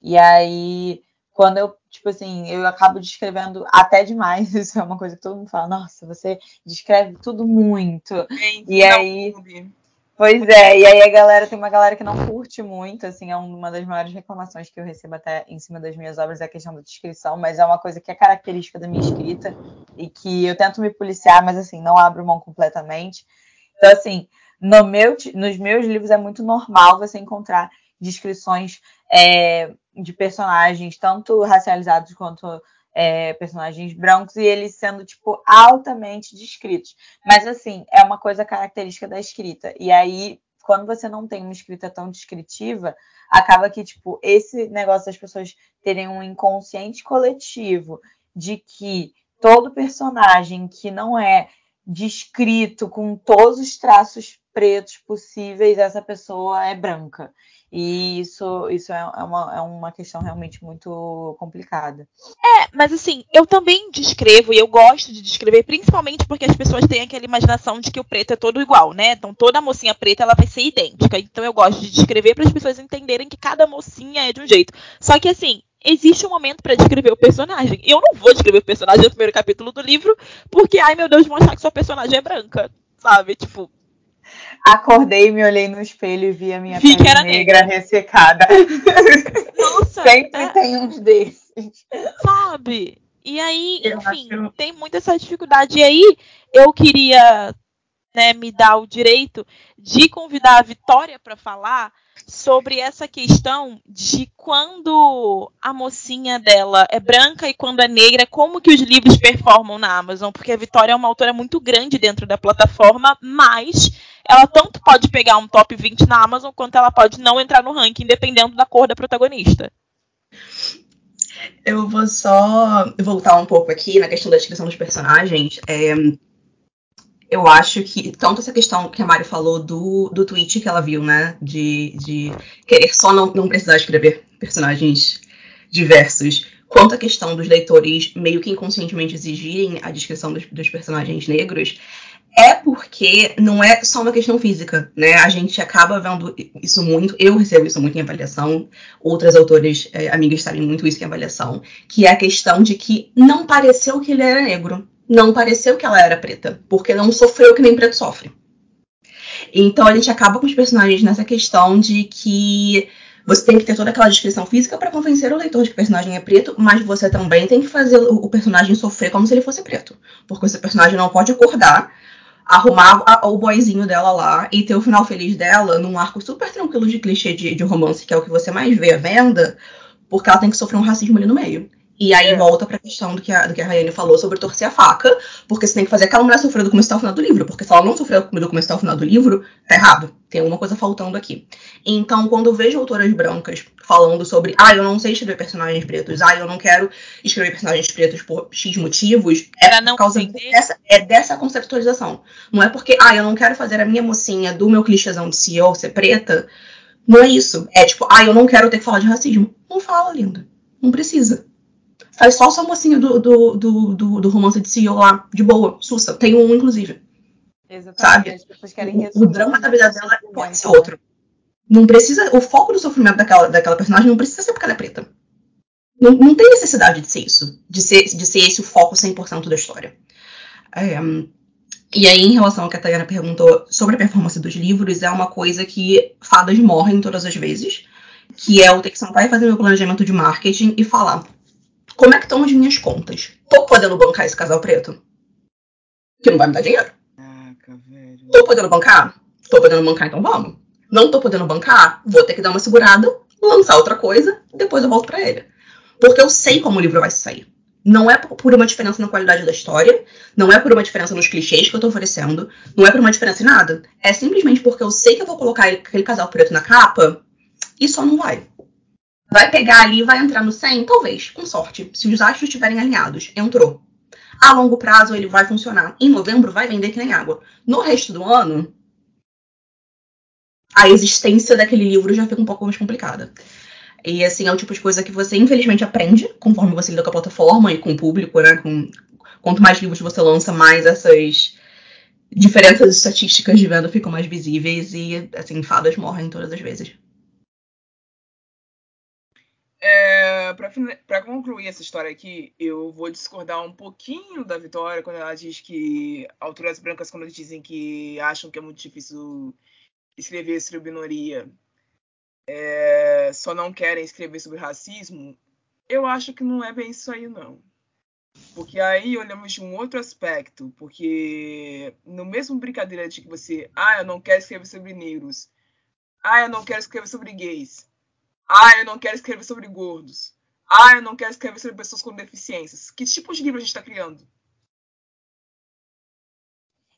E aí, quando eu, tipo assim, eu acabo descrevendo até demais, isso é uma coisa que todo mundo fala, nossa, você descreve tudo muito. e aí. Pois é, e aí a galera, tem uma galera que não curte muito, assim, é uma das maiores reclamações que eu recebo até em cima das minhas obras, é a questão da descrição, mas é uma coisa que é característica da minha escrita e que eu tento me policiar, mas assim, não abro mão completamente. Então, assim, no meu, nos meus livros é muito normal você encontrar descrições é, de personagens, tanto racializados quanto é, personagens brancos, e eles sendo, tipo, altamente descritos. Mas, assim, é uma coisa característica da escrita. E aí, quando você não tem uma escrita tão descritiva, acaba que, tipo, esse negócio das pessoas terem um inconsciente coletivo de que todo personagem que não é descrito com todos os traços pretos possíveis, essa pessoa é branca. E isso, isso é, é, uma, é uma questão realmente muito complicada. É, mas assim, eu também descrevo e eu gosto de descrever, principalmente porque as pessoas têm aquela imaginação de que o preto é todo igual, né? Então toda mocinha preta ela vai ser idêntica. Então eu gosto de descrever para as pessoas entenderem que cada mocinha é de um jeito. Só que assim, existe um momento para descrever o personagem. E eu não vou descrever o personagem no primeiro capítulo do livro, porque, ai meu Deus, vão achar que sua personagem é branca, sabe? Tipo. Acordei, me olhei no espelho e vi a minha Vi pele era negra, ressecada. Nossa, Sempre é- tem uns desses. sabe? E aí, Eu enfim, acho- tem muita essa dificuldade. E aí, eu queria né, me dar o direito de convidar a Vitória para falar sobre essa questão de quando a mocinha dela é branca e quando é negra, como que os livros performam na Amazon, porque a Vitória é uma autora muito grande dentro da plataforma, mas ela tanto pode pegar um top 20 na Amazon quanto ela pode não entrar no ranking, dependendo da cor da protagonista. Eu vou só voltar um pouco aqui na questão da descrição dos personagens. É, eu acho que tanto essa questão que a Mari falou do, do tweet que ela viu, né? De, de querer só não, não precisar escrever personagens diversos, quanto a questão dos leitores meio que inconscientemente exigirem a descrição dos, dos personagens negros, é porque não é só uma questão física, né? A gente acaba vendo isso muito, eu recebo isso muito em avaliação, outras autores, eh, amigas sabem muito isso em avaliação, que é a questão de que não pareceu que ele era negro, não pareceu que ela era preta, porque não sofreu que nem preto sofre. Então a gente acaba com os personagens nessa questão de que você tem que ter toda aquela descrição física para convencer o leitor de que o personagem é preto, mas você também tem que fazer o personagem sofrer como se ele fosse preto. Porque esse personagem não pode acordar, arrumar a- o boyzinho dela lá e ter o final feliz dela num arco super tranquilo de clichê de, de romance, que é o que você mais vê à venda, porque ela tem que sofrer um racismo ali no meio. E aí É. volta pra questão do que, a, do que a Rayane falou sobre torcer a faca, porque você tem que fazer aquela mulher sofrer do começo até o final do livro, porque se ela não sofreu do começo até o final do livro, tá errado. Tem alguma coisa faltando aqui. Então, quando eu vejo autoras brancas falando sobre, ah, eu não sei escrever personagens pretos, ah, eu não quero escrever personagens pretos por X motivos, é Pra não por causa dessa, é dessa conceptualização. Não é porque, ah, eu não quero fazer a minha mocinha do meu clichêzão de CEO ser preta. Não é isso. É tipo, ah, eu não quero ter que falar de racismo. Não fala, linda. Não precisa. Faz só sua mocinha do, do, do, do, do romance de CEO lá, de boa, sussa. Tem um, inclusive. Exatamente. Sabe? As pessoas querem O, o drama da vida dela pode ser né? outro. Não precisa. O foco do sofrimento daquela, daquela personagem não precisa ser porque ela é preta. Não, não tem necessidade de ser isso. De ser, de ser esse o foco 100% da história. É, e aí, em relação ao que a Tayana perguntou sobre a performance dos livros, é uma coisa que fadas morrem todas as vezes. Que é eu ter que sentar fazer meu planejamento de marketing e falar: como é que estão as minhas contas? Tô podendo bancar esse casal preto? Que não vai me dar dinheiro. Caraca, velho. Tô podendo bancar? Tô podendo bancar, então vamos. Não tô podendo bancar? Vou ter que dar uma segurada, lançar outra coisa, depois eu volto pra ele. Porque eu sei como o livro vai sair. Não é por uma diferença na qualidade da história, não é por uma diferença nos clichês que eu tô oferecendo, não é por uma diferença em nada. É simplesmente porque eu sei que eu vou colocar aquele casal preto na capa e só não vai. Vai pegar ali vai entrar no 100? Talvez, com sorte. Se os astros estiverem alinhados, entrou. A longo prazo ele vai funcionar. Em novembro vai vender que nem água. No resto do ano, a existência daquele livro já fica um pouco mais complicada. E assim, é o tipo de coisa que você infelizmente aprende conforme você lida com a plataforma e com o público, né? Com, quanto mais livros você lança, mais essas diferenças estatísticas de venda ficam mais visíveis e assim, fadas morrem todas as vezes. É, pra concluir essa história aqui, eu vou discordar um pouquinho da Vitória quando ela diz que autoras brancas, quando dizem que acham que é muito difícil escrever sobre minoria, é, só não querem escrever sobre racismo. Eu acho que não é bem isso aí, não. Porque aí olhamos de um outro aspecto, porque no mesmo brincadeira de que você, ah, eu não quero escrever sobre negros, ah, eu não quero escrever sobre gays, ah, eu não quero escrever sobre gordos. Ah, eu não quero escrever sobre pessoas com deficiências. Que tipo de livro a gente está criando?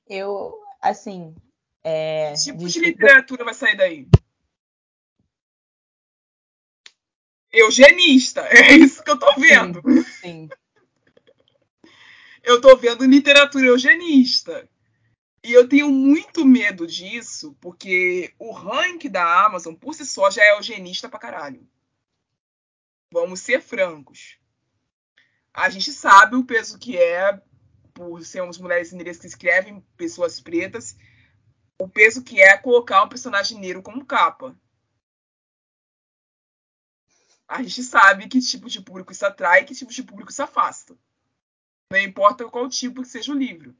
Eu, assim. É, Que tipo de literatura vai sair daí? Eugenista. É isso que eu tô vendo. Sim. Eu tô vendo literatura eugenista. E eu tenho muito medo disso, porque o ranking da Amazon por si só já é eugenista pra caralho. Vamos ser francos. A gente sabe o peso que é, por sermos mulheres negras que escrevem pessoas pretas, o peso que é colocar um personagem negro como capa. A gente sabe que tipo de público isso atrai e que tipo de público isso afasta. Não importa qual tipo que seja o livro.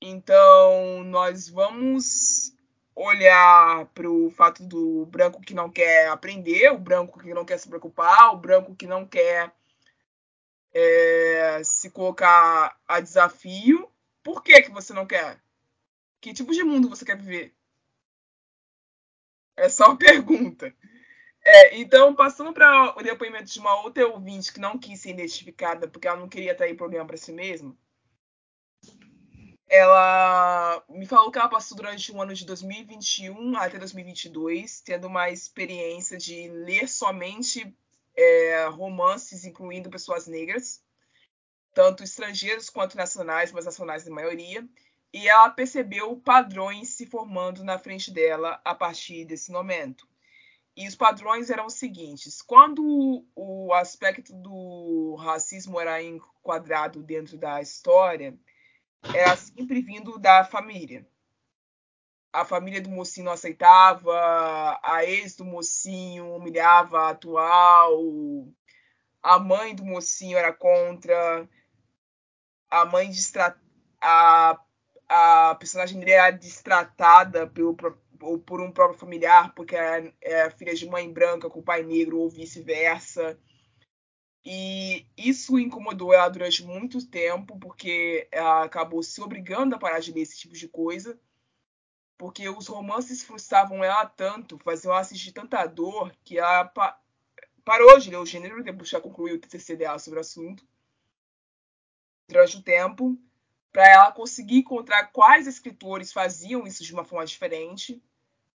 Então, nós vamos olhar para o fato do branco que não quer aprender, o branco que não quer se preocupar, o branco que não quer é, se colocar a desafio. Por que, que você não quer? Que tipo de mundo você quer viver? É só uma pergunta. É, então, passando para o depoimento de uma outra ouvinte que não quis ser identificada porque ela não queria trair problema para si mesma, ela me falou que ela passou durante o ano de 2021 até 2022 tendo uma experiência de ler somente é, romances incluindo pessoas negras, tanto estrangeiros quanto nacionais, mas nacionais na maioria, e ela percebeu padrões se formando na frente dela a partir desse momento. E os padrões eram os seguintes: quando o aspecto do racismo era enquadrado dentro da história, era sempre vindo da família. A família do mocinho não aceitava, a ex do mocinho humilhava a atual, a mãe do mocinho era contra, a mãe distra... a, a personagem dele era destratada pelo, por um próprio familiar, porque era, era filha de mãe branca com pai negro, ou vice-versa. E isso incomodou ela durante muito tempo, porque ela acabou se obrigando a parar de ler esse tipo de coisa. Porque os romances frustravam ela tanto, faziam ela assistir tanta dor, que ela pa parou de ler o gênero, depois ela concluiu o TCC dela sobre o assunto, durante o tempo, para ela conseguir encontrar quais escritores faziam isso de uma forma diferente,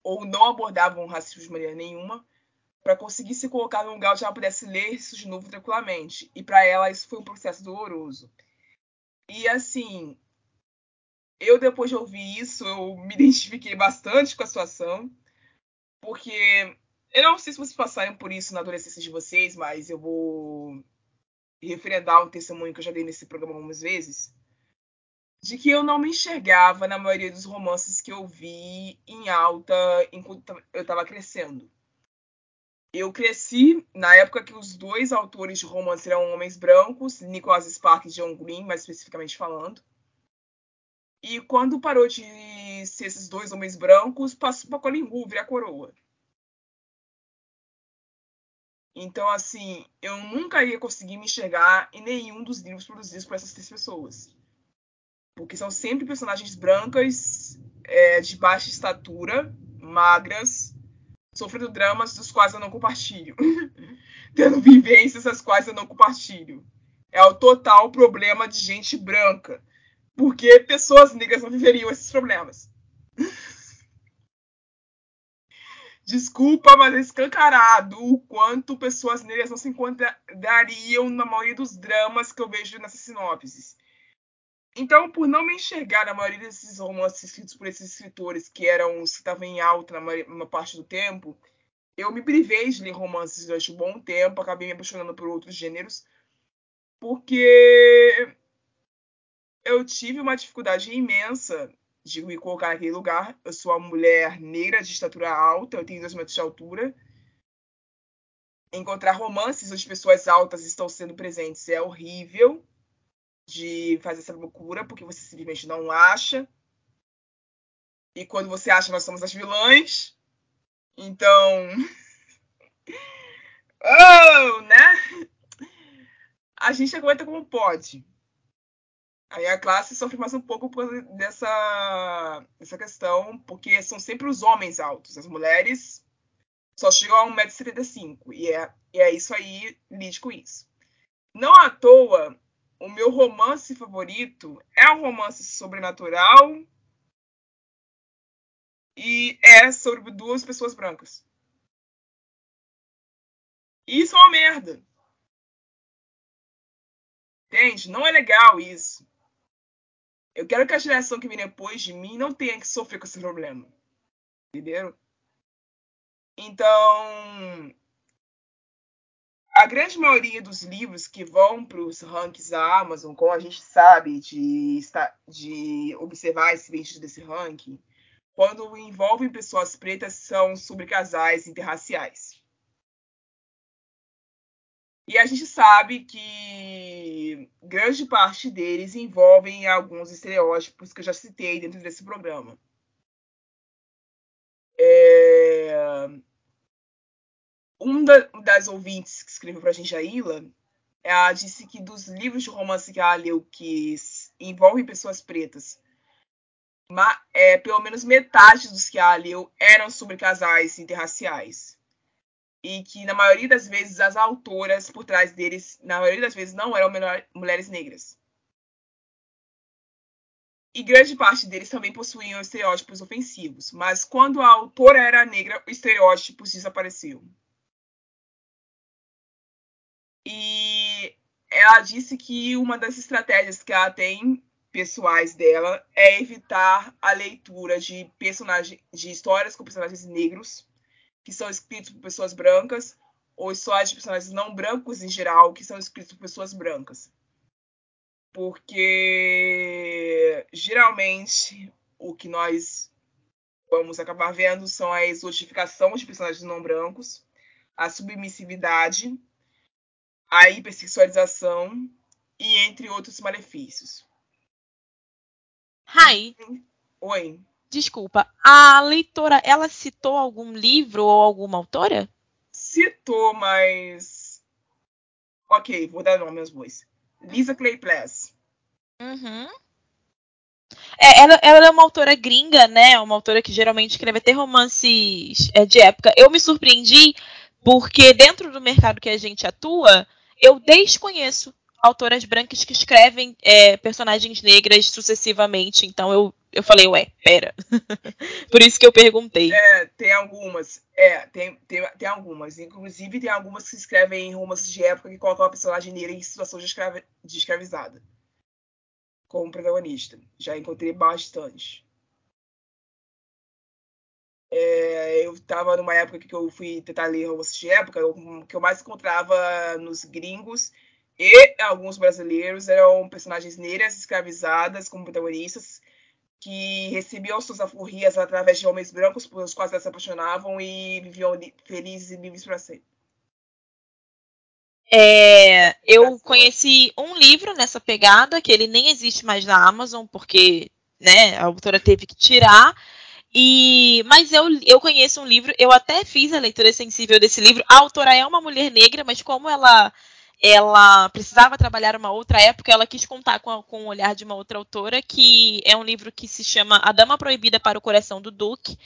ou não abordavam o racismo de maneira nenhuma, para conseguir se colocar num lugar onde ela pudesse ler isso de novo tranquilamente. E para ela isso foi um processo doloroso. E assim, eu depois de ouvir isso, eu me identifiquei bastante com a situação, porque eu não sei se vocês passaram por isso na adolescência de vocês, mas eu vou referendar um testemunho que eu já dei nesse programa algumas vezes, de que eu não me enxergava na maioria dos romances que eu vi em alta enquanto eu estava crescendo eu cresci na época que os dois autores de romance eram homens brancos, Nicholas Sparks e John Green, mais especificamente falando. E quando parou de ser esses dois homens brancos, passou para Colin Hoover a coroa. Então, assim, eu nunca ia conseguir me enxergar em nenhum dos livros produzidos por essas três pessoas. Porque são sempre personagens brancas, é, de baixa estatura, magras, sofrendo dramas dos quais eu não compartilho, tendo vivências as quais eu não compartilho. É o total problema de gente branca, porque pessoas negras não viveriam esses problemas. Desculpa, mas é escancarado o quanto pessoas negras não se encontrariam na maioria dos dramas que eu vejo nessas sinopses. Então, por não me enxergar na maioria desses romances escritos por esses escritores que eram os que estavam em alta na maior parte do tempo, eu me privei de ler romances durante um bom tempo, acabei me apaixonando por outros gêneros, porque eu tive uma dificuldade imensa de me colocar naquele lugar. Eu sou uma mulher negra de estatura alta, eu tenho dois metros de altura. Encontrar romances onde pessoas altas estão sendo presentes é horrível de fazer essa loucura, porque você simplesmente não acha. E quando você acha, nós somos as vilãs. Então. oh, né? A gente aguenta como pode. Aí a classe sofre mais um pouco por dessa, dessa questão, porque são sempre os homens altos. As mulheres só chegam a 1,75m. E é, e é isso aí, lide com isso. Não à toa, o meu romance favorito é um romance sobrenatural e é sobre duas pessoas brancas. Isso é uma merda. Entende? Não é legal isso. Eu quero que a geração que vem depois de mim não tenha que sofrer com esse problema. Entendeu? Então, a grande maioria dos livros que vão para os rankings da Amazon, como a gente sabe de, de observar esse vídeo desse ranking, quando envolvem pessoas pretas, são sobre casais interraciais. E a gente sabe que grande parte deles envolvem alguns estereótipos que eu já citei dentro desse programa. É... Um da, das ouvintes que escreveu para a gente, a Ila, ela disse que dos livros de romance que ela leu que envolvem pessoas pretas, é, pelo menos metade dos que ela leu eram sobre casais interraciais e que na maioria das vezes as autoras por trás deles, na maioria das vezes não eram mulheres negras. E grande parte deles também possuíam estereótipos ofensivos, mas quando a autora era negra, os estereótipos desapareciam. E ela disse que uma das estratégias que ela tem pessoais dela é evitar a leitura de personagens de histórias com personagens negros que são escritos por pessoas brancas, ou histórias de personagens não brancos em geral, que são escritos por pessoas brancas. Porque geralmente o que nós vamos acabar vendo são a exotificação de personagens não brancos, a submissividade, a hipersexualização e entre outros malefícios. Rai. Oi. Desculpa, a leitora, ela citou algum livro ou alguma autora? Citou, mas. Ok, vou dar nome aos bois. Lisa Clay Pless. Uhum. É, ela, ela, é uma autora gringa, né? Uma autora que geralmente escreve até romances é, de época. Eu me surpreendi porque dentro do mercado que a gente atua, eu desconheço autoras brancas que escrevem é, personagens negras sucessivamente. Então eu eu falei, ué, pera. Por isso que eu perguntei. É, tem algumas. É, tem, tem, tem algumas. Inclusive, tem algumas que escrevem em romances de época que colocam a personagem negra em situação de, escravi, de escravizada. Como protagonista. Já encontrei bastante. É, eu estava numa época que eu fui tentar ler romances de época, o que eu mais encontrava nos gringos e alguns brasileiros eram personagens negras escravizadas como protagonistas que recebiam suas alforrias através de homens brancos pelos quais elas se apaixonavam e viviam felizes e livres para sempre. É, eu conheci um livro nessa pegada, que ele nem existe mais na Amazon, porque né, a autora teve que tirar. E, mas eu, eu conheço um livro, eu até fiz a leitura sensível desse livro. A autora é uma mulher negra, mas como ela ela precisava trabalhar uma outra época, ela quis contar com, com o olhar de uma outra autora, que é um livro que se chama A Dama Proibida para o Coração do Duque.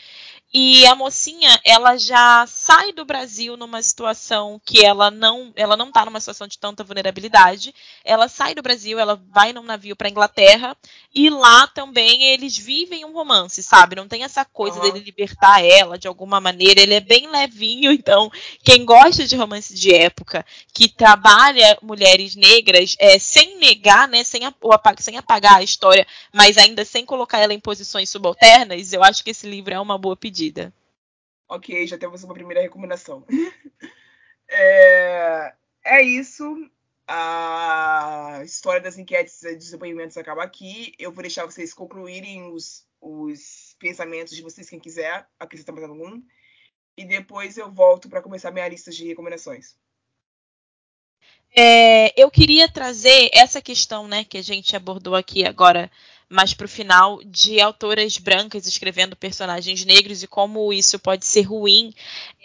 E a mocinha, ela já sai do Brasil numa situação que ela não, ela não tá numa situação de tanta vulnerabilidade. Ela sai do Brasil, ela vai num navio para Inglaterra e lá também eles vivem um romance, sabe? Não tem essa coisa uhum. dele libertar ela de alguma maneira. Ele é bem levinho, então quem gosta de romance de época, que trabalha mulheres negras, é, sem negar, né, sem, sem apagar a história, mas ainda sem colocar ela em posições subalternas, eu acho que esse livro é uma boa pedida medida. Ok, já temos uma primeira recomendação. é, é isso. A história das enquetes e dos depoimentos acaba aqui. Eu vou deixar vocês concluírem os, os pensamentos de vocês, quem quiser acrescentar mais algum. E depois eu volto para começar minha lista de recomendações. É, eu queria trazer essa questão né, que a gente abordou aqui agora mais para o final, de autoras brancas escrevendo personagens negros e como isso pode ser ruim,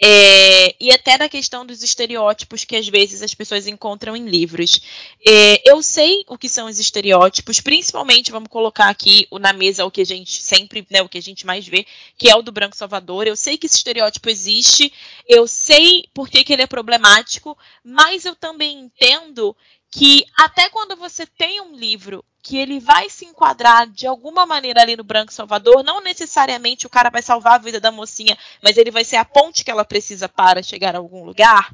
é, e até da questão dos estereótipos que às vezes as pessoas encontram em livros. É, eu sei o que são os estereótipos, principalmente, vamos colocar aqui na mesa o que a gente sempre, né, o que a gente mais vê, que é o do branco salvador. Eu sei que esse estereótipo existe, eu sei por que, que ele é problemático, mas eu também entendo que até quando você tem um livro que ele vai se enquadrar de alguma maneira ali no Branco Salvador, não necessariamente o cara vai salvar a vida da mocinha, mas ele vai ser a ponte que ela precisa para chegar a algum lugar.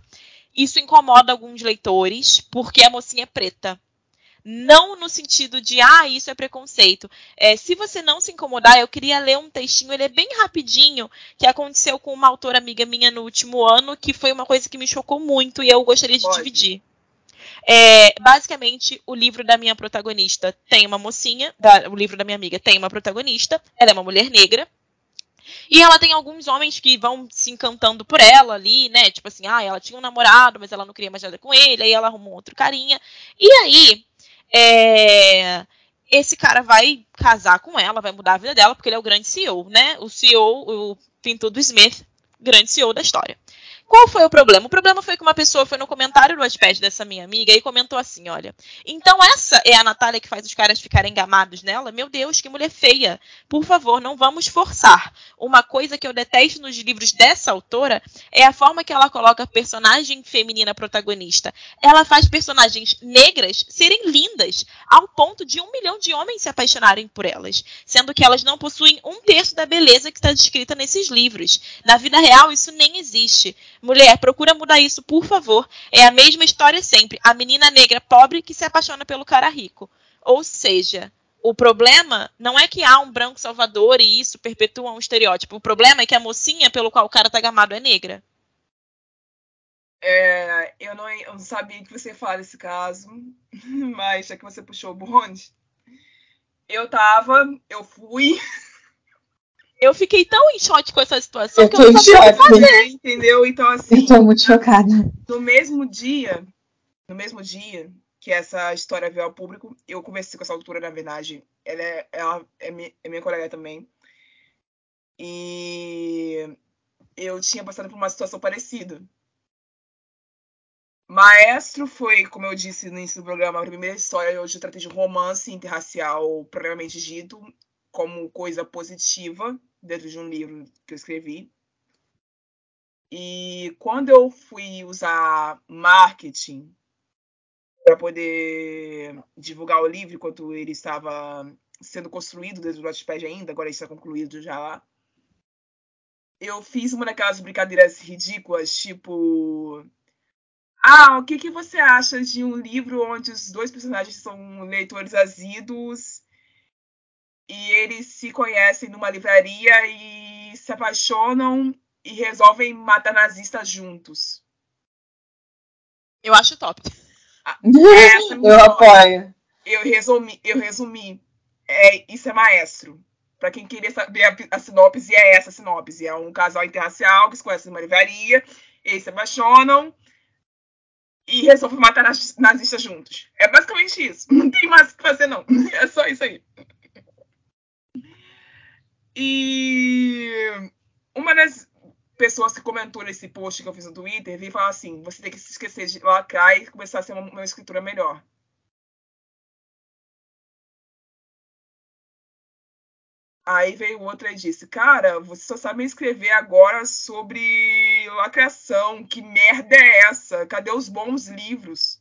Isso incomoda alguns leitores, porque a mocinha é preta. Não no sentido de, ah, isso é preconceito. É, se você não se incomodar, eu queria ler um textinho, ele é bem rapidinho, que aconteceu com uma autora amiga minha no último ano, que foi uma coisa que me chocou muito e eu gostaria de Pode. dividir. É, basicamente, o livro da minha protagonista tem uma mocinha, da, o livro da minha amiga tem uma protagonista, ela é uma mulher negra. E ela tem alguns homens que vão se encantando por ela ali, né? Tipo assim, ah, ela tinha um namorado, mas ela não queria mais nada com ele, aí ela arrumou outro carinha. E aí, é, esse cara vai casar com ela, vai mudar a vida dela, porque ele é o grande CEO, né? O CEO, o Pintudo Smith, grande CEO da história. Qual foi o problema? O problema foi que uma pessoa foi no comentário do Wattpad dessa minha amiga e comentou assim, olha, então essa é a Natália que faz os caras ficarem gamados nela? Meu Deus, que mulher feia. Por favor, não vamos forçar. Uma coisa que eu detesto nos livros dessa autora é a forma que ela coloca a personagem feminina protagonista. Ela faz personagens negras serem lindas, ao ponto de um milhão de homens se apaixonarem por elas, sendo que elas não possuem um terço da beleza que está descrita nesses livros. Na vida real, isso nem existe. Mulher, procura mudar isso, por favor. É a mesma história sempre. A menina negra pobre que se apaixona pelo cara rico. Ou seja, o problema não é que há um branco salvador e isso perpetua um estereótipo. O problema é que a mocinha pelo qual o cara tá gamado é negra. É, eu, não, eu não sabia que você ia falar desse caso, mas já que você puxou o bonde, eu tava, eu fui, eu fiquei tão em choque com essa situação Eu que eu não sabia o que choque. fazer. entendeu? Então, assim, Eu tô muito chocada. no mesmo dia, no mesmo dia que essa história veio ao público, eu conversei com essa autora, na verdade, ela é, ela é, minha, é minha colega também, e eu tinha passado por uma situação parecida. Maestro foi, como eu disse no início do programa, a primeira história hoje eu tratei de romance interracial, propriamente dito, como coisa positiva dentro de um livro que eu escrevi. E quando eu fui usar marketing para poder divulgar o livro enquanto ele estava sendo construído dentro do Wattpad ainda, agora está concluído já lá, eu fiz uma daquelas brincadeiras ridículas, tipo... Ah, o que, que você acha de um livro onde os dois personagens são leitores assíduos e eles se conhecem numa livraria e se apaixonam e resolvem matar nazistas juntos. Eu acho top. Essa é a minha Eu história. apoio. Eu resumi, eu resumi. É, isso é maestro. Pra quem queria saber a, a sinopse, é essa a sinopse. É um casal interracial que se conhece numa livraria, eles se apaixonam e resolvem matar naz- nazistas juntos. É basicamente isso. Não tem mais o que fazer, não. É só isso aí. E uma das pessoas que comentou nesse post que eu fiz no Twitter veio falar assim: você tem que se esquecer de lacrar e começar a ser uma, uma escritora melhor. Aí veio outra e disse: Cara, você só sabe escrever agora sobre lacração. Que merda é essa? Cadê os bons livros?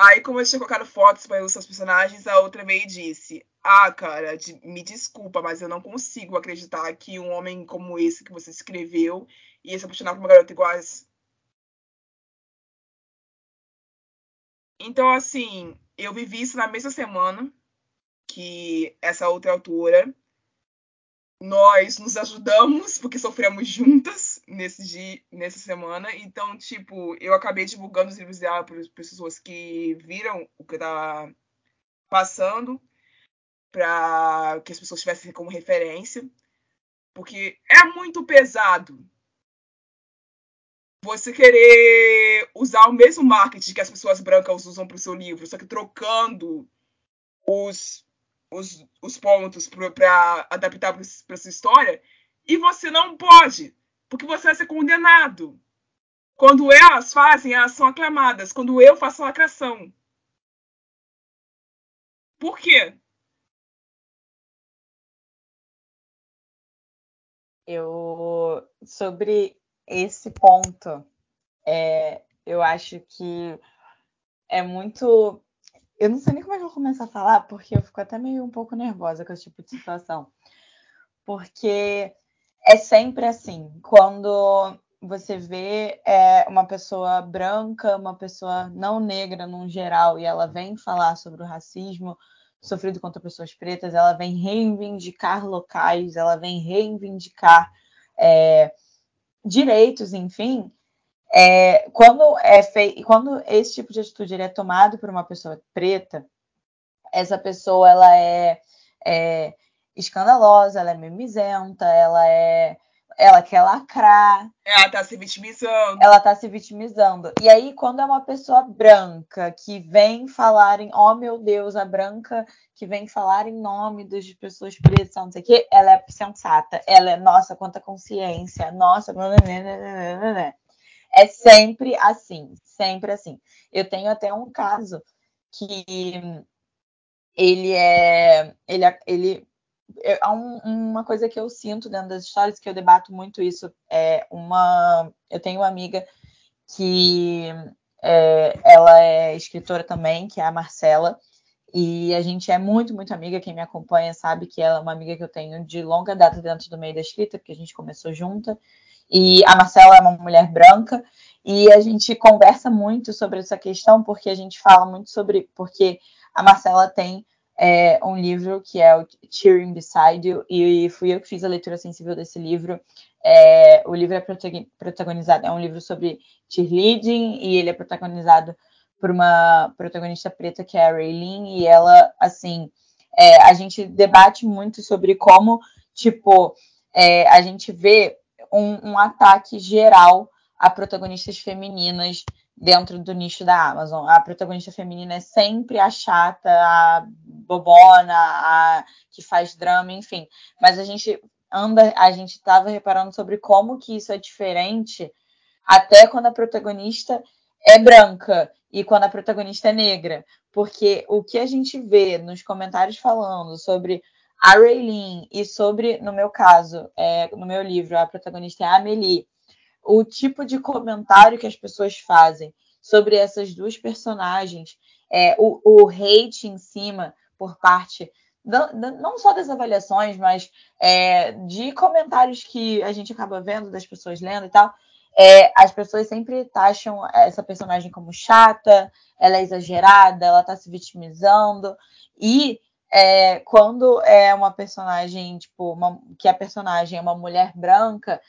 Aí, como eu tinha colocado fotos para os personagens, a outra veio e disse: Ah, cara, de- me desculpa, mas eu não consigo acreditar que um homem como esse que você escreveu ia se apaixonar por uma garota igual a essa. Então, assim, eu vivi isso na mesma semana que essa outra autora. Nós nos ajudamos porque sofremos juntas nesse dia, nessa semana. Então, tipo, eu acabei divulgando os livros dela para as pessoas que viram o que tava passando, para que as pessoas tivessem como referência, porque é muito pesado você querer usar o mesmo marketing que as pessoas brancas usam para o seu livro, só que trocando os, os, os pontos para adaptar para sua história, e você não pode, porque você vai ser condenado. Quando elas fazem, elas são aclamadas. Quando eu faço lacração. Por quê? Eu sobre esse ponto, é, eu acho que é muito. Eu não sei nem como é que eu vou começar a falar, porque eu fico até meio um pouco nervosa com esse tipo de situação. Porque é sempre assim, quando você vê é, uma pessoa branca, uma pessoa não negra num geral, e ela vem falar sobre o racismo sofrido contra pessoas pretas, ela vem reivindicar locais, ela vem reivindicar é, direitos, enfim. É, quando é feito, quando esse tipo de atitude é tomado por uma pessoa preta, essa pessoa ela é é escandalosa, ela é mimizenta, ela é ela quer lacrar. Ela tá se vitimizando. Ela tá se vitimizando. E aí, quando é uma pessoa branca que vem falar em, oh meu Deus, a branca que vem falar em nome das pessoas pretas, não sei o quê, ela é sensata. Ela é, nossa, quanta consciência, nossa. É sempre assim, sempre assim. Eu tenho até um caso que ele é. Ele, ele é um, uma coisa que eu sinto dentro das histórias, que eu debato muito isso, é uma. Eu tenho uma amiga que é, ela é escritora também, que é a Marcela, e a gente é muito, muito amiga. Quem me acompanha sabe que ela é uma amiga que eu tenho de longa data dentro do meio da escrita, porque a gente começou junta. E a Marcela é uma mulher branca, e a gente conversa muito sobre essa questão, porque a gente fala muito sobre. Porque a Marcela tem é um livro que é o Cheering Beside You, e fui eu que fiz a leitura sensível desse livro. É, o livro é protagonizado, é um livro sobre cheerleading, e ele é protagonizado por uma protagonista preta que é a Raylene, e ela, assim, é, a gente debate muito sobre como, tipo, é, a gente vê um, um ataque geral a protagonistas femininas dentro do nicho da Amazon. A protagonista feminina é sempre a chata, a bobona, a que faz drama, enfim. Mas a gente anda, a gente estava reparando sobre como que isso é diferente até quando a protagonista é branca e quando a protagonista é negra. Porque o que a gente vê nos comentários falando sobre a Raylene e sobre, no meu caso, é, no meu livro, a protagonista é a Amelie, o tipo de comentário que as pessoas fazem sobre essas duas personagens, é, o, o hate em cima por parte não só das avaliações, mas é, de comentários que a gente acaba vendo das pessoas lendo e tal, é, as pessoas sempre taxam essa personagem como chata, ela é exagerada, ela tá se vitimizando. E é, quando é uma personagem, tipo, uma, que a personagem é uma mulher branca,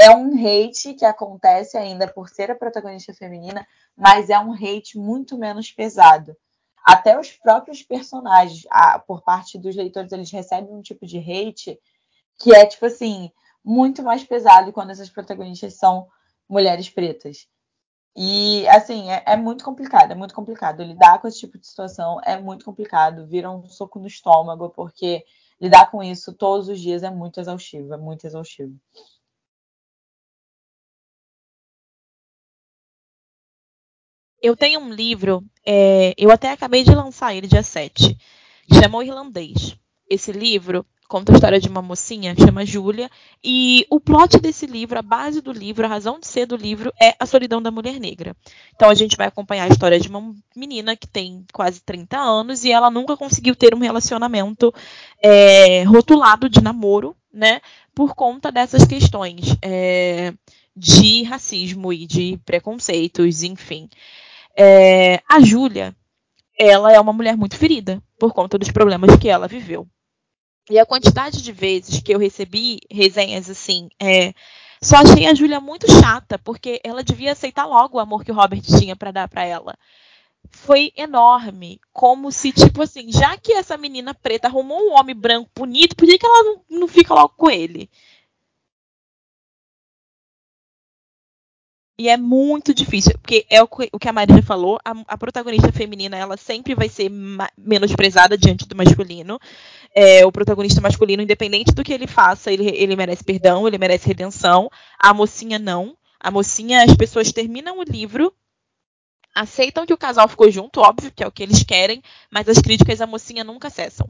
é um hate que acontece ainda por ser a protagonista feminina, mas é um hate muito menos pesado. Até os próprios personagens, a, por parte dos leitores, eles recebem um tipo de hate que é, tipo assim, muito mais pesado quando essas protagonistas são mulheres pretas. E, assim, é, é, muito complicado, é muito complicado. Lidar com esse tipo de situação é muito complicado, vira um soco no estômago, porque lidar com isso todos os dias é muito exaustivo, é muito exaustivo. Eu tenho um livro, é, eu até acabei de lançar ele dia 7, que O Irlandês. Esse livro conta a história de uma mocinha que chama Júlia, e o plot desse livro, a base do livro, a razão de ser do livro é a solidão da mulher negra. Então a gente vai acompanhar a história de uma menina que tem quase 30 anos e ela nunca conseguiu ter um relacionamento é, rotulado de namoro, né, por conta dessas questões é, de racismo e de preconceitos, enfim. É, a Júlia, ela é uma mulher muito ferida por conta dos problemas que ela viveu. E a quantidade de vezes que eu recebi resenhas assim, é, só achei a Júlia muito chata, porque ela devia aceitar logo o amor que o Robert tinha para dar para ela. Foi enorme, como se tipo assim, já que essa menina preta arrumou um homem branco bonito, por que, que ela não, não fica logo com ele? E é muito difícil, porque é o que a Maria falou, a, a protagonista feminina, ela sempre vai ser menosprezada diante do masculino. É, o protagonista masculino, independente do que ele faça, ele, ele merece perdão, ele merece redenção. A mocinha não. A mocinha, as pessoas terminam o livro, aceitam que o casal ficou junto, óbvio, que é o que eles querem, mas as críticas à mocinha nunca cessam.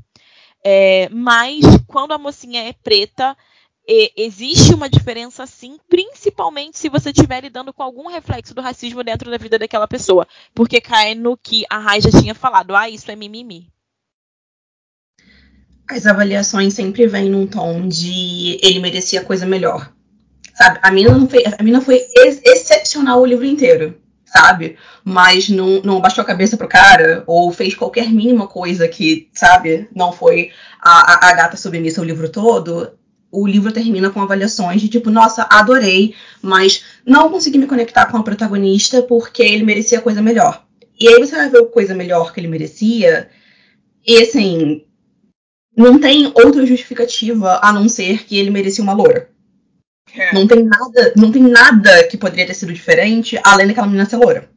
É, mas quando a mocinha é preta, existe uma diferença sim, principalmente se você estiver lidando com algum reflexo do racismo dentro da vida daquela pessoa. Porque cai no que a Rai já tinha falado, ah, isso é mimimi. As avaliações sempre vêm num tom de ele merecia coisa melhor. Sabe? A mina não foi, a mina foi ex excepcional o livro inteiro, sabe? Mas não, não baixou a cabeça pro cara ou fez qualquer mínima coisa que, sabe, não foi a, a, a gata submissa o livro todo o livro termina com avaliações de tipo, nossa, adorei, mas não consegui me conectar com a protagonista porque ele merecia coisa melhor. E aí você vai ver a coisa melhor que ele merecia, e assim, não tem outra justificativa a não ser que ele merecia uma loura. É. Não tem nada, não tem nada que poderia ter sido diferente além daquela menina ser loura.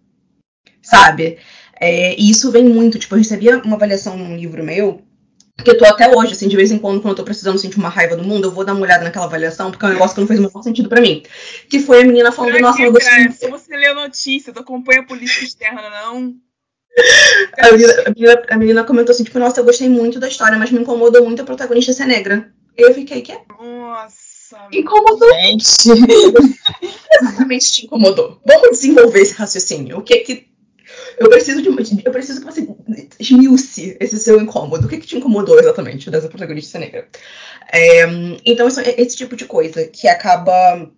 Sabe? É, e isso vem muito, tipo, eu recebia uma avaliação num livro meu, que eu tô até hoje, assim, de vez em quando, quando eu tô precisando sentir uma raiva do mundo, eu vou dar uma olhada naquela avaliação, porque é um negócio que não fez o menor sentido pra mim. Que foi a menina falando, pra nossa, eu gostei. Se você lê a notícia, tu acompanha a política externa, não? A menina, a, menina, a menina, comentou assim, tipo, nossa, eu gostei muito da história, mas me incomodou muito a protagonista ser negra. Eu fiquei, que Nossa. Incomodou. Gente. Exatamente te incomodou. Vamos desenvolver esse raciocínio. O que que. Eu preciso de Eu preciso que você esmiuce esse seu incômodo. O que, que te incomodou exatamente dessa protagonista ser negra? É, então, é esse tipo de coisa que acaba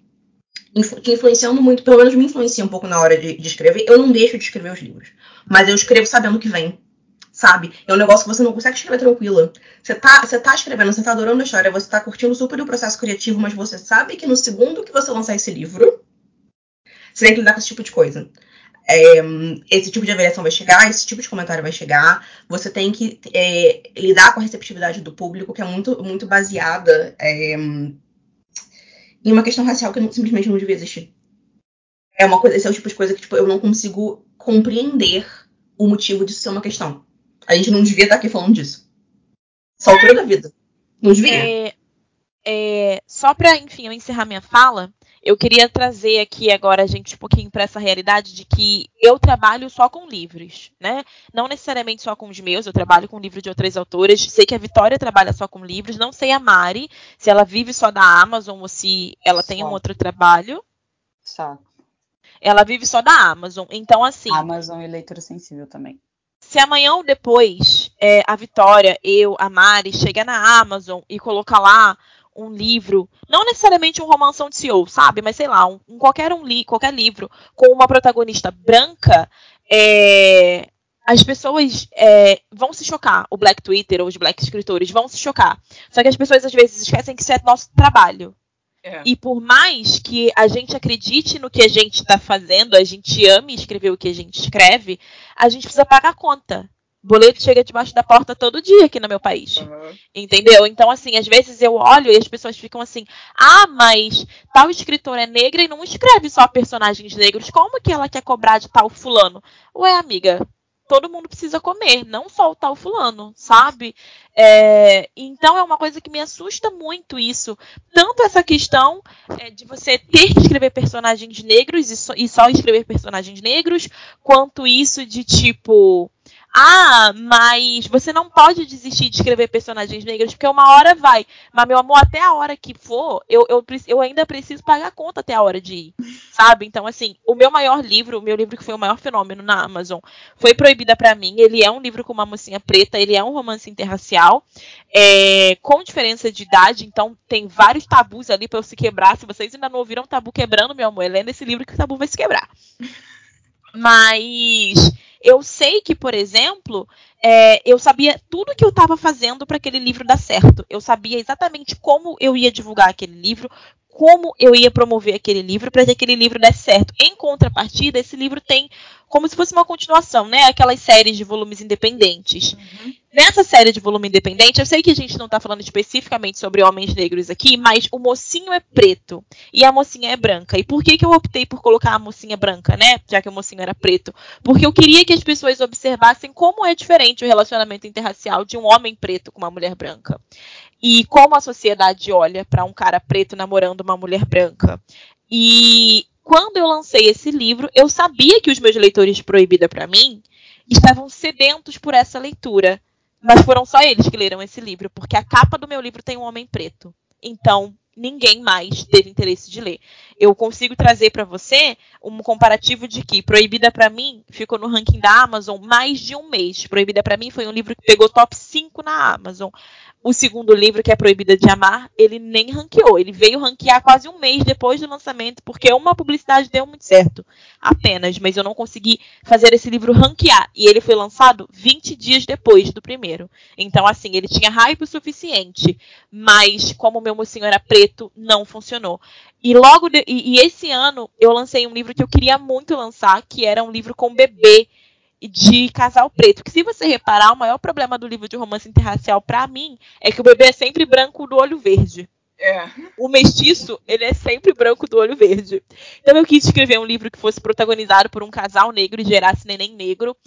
te influenciando muito, pelo menos me influencia um pouco na hora de, de escrever. Eu não deixo de escrever os livros. Mas eu escrevo sabendo que vem. Sabe? É um negócio que você não consegue escrever tranquila. Você tá, você tá escrevendo, você tá adorando a história, você tá curtindo super o processo criativo, mas você sabe que no segundo que você lançar esse livro, você tem que lidar com esse tipo de coisa. É, esse tipo de avaliação vai chegar, esse tipo de comentário vai chegar. Você tem que é, lidar com a receptividade do público, que é muito, muito baseada é, em uma questão racial que não, simplesmente não devia existir. É uma coisa, esse é o tipo de coisa que tipo, eu não consigo compreender o motivo disso ser uma questão. A gente não devia estar aqui falando disso. Essa altura da vida. Não devia. É, é, só para, enfim, eu encerrar minha fala, eu queria trazer aqui agora a gente um pouquinho para essa realidade de que eu trabalho só com livros, né? Não necessariamente só com os meus, eu trabalho com livros de outras autoras. Sei que a Vitória trabalha só com livros, não sei a Mari, se ela vive só da Amazon ou se ela tem só. um outro trabalho. Só. Ela vive só da Amazon. Então, assim. Amazon e leitura sensível também. Se amanhã ou depois é, a Vitória, eu, a Mari, chegar na Amazon e colocar lá um livro, não necessariamente um romanção de CEO, sabe? Mas sei lá, um, um qualquer, um li, qualquer livro com uma protagonista branca, é, as pessoas é, vão se chocar. O Black Twitter ou os Black escritores vão se chocar. Só que as pessoas às vezes esquecem que isso é nosso trabalho. É. E por mais que a gente acredite no que a gente está fazendo, a gente ame escrever o que a gente escreve, a gente precisa pagar a conta. O boleto chega debaixo da porta todo dia aqui no meu país. Uhum. Entendeu? Então, assim, às vezes eu olho e as pessoas ficam assim: ah, mas tal escritora é negra e não escreve só personagens negros. Como que ela quer cobrar de tal fulano? Ué, amiga, todo mundo precisa comer, não só o tal fulano, sabe? É, então é uma coisa que me assusta muito isso. Tanto essa questão é, de você ter que escrever personagens negros e só, e só escrever personagens negros, quanto isso de tipo ah, mas você não pode desistir de escrever personagens negros, porque uma hora vai. Mas, meu amor, até a hora que for, eu, eu, eu ainda preciso pagar a conta até a hora de ir. Sabe? Então, assim, o meu maior livro, o meu livro que foi o maior fenômeno na Amazon, foi Proibida para mim. Ele é um livro com uma mocinha preta, ele é um romance interracial, é, com diferença de idade, então tem vários tabus ali para eu se quebrar. Se vocês ainda não ouviram tabu quebrando, meu amor, é lendo esse livro que o tabu vai se quebrar. Mas eu sei que, por exemplo, é, eu sabia tudo que eu estava fazendo para aquele livro dar certo. Eu sabia exatamente como eu ia divulgar aquele livro, como eu ia promover aquele livro para que aquele livro desse certo. Em contrapartida, esse livro tem como se fosse uma continuação, né? Aquelas séries de volumes independentes. Uhum. Nessa série de volume independente, eu sei que a gente não está falando especificamente sobre homens negros aqui, mas o mocinho é preto e a mocinha é branca. E por que, que eu optei por colocar a mocinha branca, né? Já que o mocinho era preto? Porque eu queria que as pessoas observassem como é diferente o relacionamento interracial de um homem preto com uma mulher branca. E como a sociedade olha para um cara preto namorando uma mulher branca. E quando eu lancei esse livro, eu sabia que os meus leitores Proibida para mim estavam sedentos por essa leitura. Mas foram só eles que leram esse livro, porque a capa do meu livro tem um homem preto. Então, ninguém mais teve interesse de ler. Eu consigo trazer para você um comparativo de que Proibida para mim ficou no ranking da Amazon mais de um mês. Proibida para mim foi um livro que pegou top 5 na Amazon. O segundo livro, que é Proibida de Amar, ele nem ranqueou. Ele veio ranquear quase um mês depois do lançamento, porque uma publicidade deu muito certo. Apenas, mas eu não consegui fazer esse livro ranquear. E ele foi lançado 20 dias depois do primeiro. Então, assim, ele tinha hype o suficiente. Mas, como o meu mocinho era preto, não funcionou. E logo de, e, e esse ano eu lancei um livro que eu queria muito lançar, que era um livro com bebê de casal preto. Que se você reparar, o maior problema do livro de romance interracial para mim é que o bebê é sempre branco do olho verde. É. O mestiço, ele é sempre branco do olho verde. Então eu quis escrever um livro que fosse protagonizado por um casal negro e gerasse neném negro.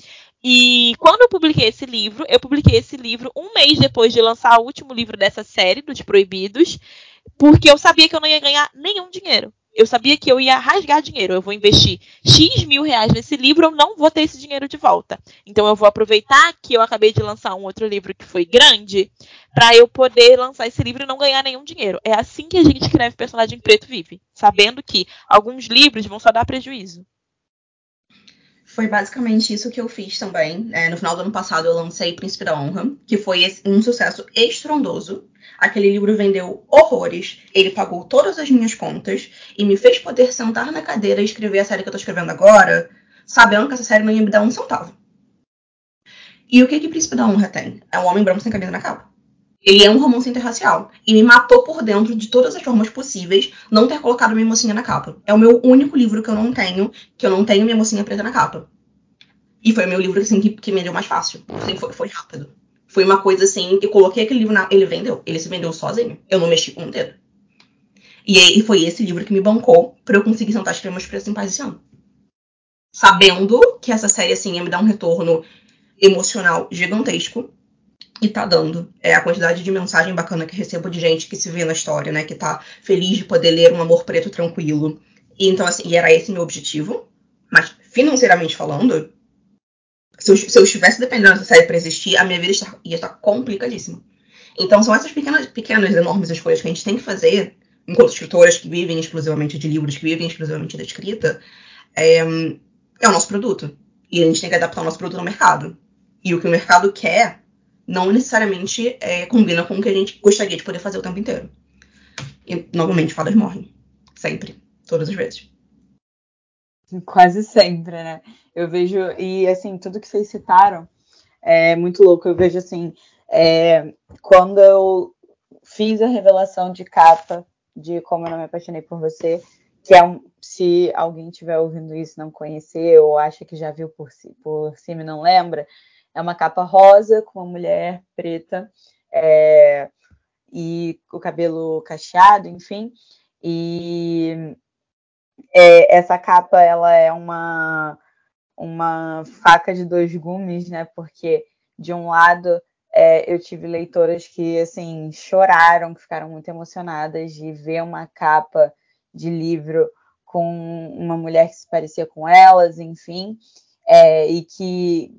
E quando eu publiquei esse livro, eu publiquei esse livro um mês depois de lançar o último livro dessa série, dos Proibidos, porque eu sabia que eu não ia ganhar nenhum dinheiro eu sabia que eu ia rasgar dinheiro. Eu vou investir X mil reais nesse livro, eu não vou ter esse dinheiro de volta. Então eu vou aproveitar que eu acabei de lançar um outro livro que foi grande, para eu poder lançar esse livro e não ganhar nenhum dinheiro. É assim que a gente escreve personagem preto vive, sabendo que alguns livros vão só dar prejuízo. Foi basicamente isso que eu fiz também. É, no final do ano passado eu lancei Príncipe da Honra, que foi um sucesso estrondoso. Aquele livro vendeu horrores, ele pagou todas as minhas contas e me fez poder sentar na cadeira e escrever a série que eu tô escrevendo agora, sabendo que essa série não ia me dar um centavo. E o que que Príncipe da Honra tem? É um homem branco sem camisa na capa. Ele é um romance interracial. E me matou por dentro de todas as formas possíveis não ter colocado minha mocinha na capa. É o meu único livro que eu não tenho, que eu não tenho minha mocinha preta na capa. E foi o meu livro assim, que, que me deu mais fácil. Assim, foi, foi rápido. Foi uma coisa assim, eu coloquei aquele livro na. Ele vendeu. Ele se vendeu sozinho. Eu não mexi com um dedo. E aí foi esse livro que me bancou para eu conseguir sentar as cremas preços em paz esse ano. Sabendo que essa série, assim, ia me dar um retorno emocional gigantesco. E tá dando. É a quantidade de mensagem bacana que recebo de gente que se vê na história, né? Que tá feliz de poder ler um amor preto tranquilo. E então, assim, e era esse meu objetivo. Mas, financeiramente falando, se eu, se eu estivesse dependendo dessa série para existir, a minha vida ia estar complicadíssima. Então são essas pequenas, pequenas, enormes escolhas que a gente tem que fazer, enquanto escritoras que vivem exclusivamente de livros, que vivem exclusivamente da escrita, é, é o nosso produto. E a gente tem que adaptar o nosso produto ao mercado. E o que o mercado quer não necessariamente é, combina com o que a gente gostaria de poder fazer o tempo inteiro. E, novamente, fadas morrem. Sempre. Todas as vezes. Quase sempre, né? Eu vejo, e assim, tudo que vocês citaram é muito louco. Eu vejo assim, é, quando eu fiz a revelação de capa de Como Eu Não Me Apaixonei por Você, que é um, se alguém estiver ouvindo isso não conhecer ou acha que já viu por, si, por cima e não lembra, é uma capa rosa com uma mulher preta é, e o cabelo cacheado, enfim. E é, essa capa ela é uma uma faca de dois gumes, né? Porque de um lado é, eu tive leitoras que assim choraram, que ficaram muito emocionadas de ver uma capa de livro com uma mulher que se parecia com elas, enfim, é, e que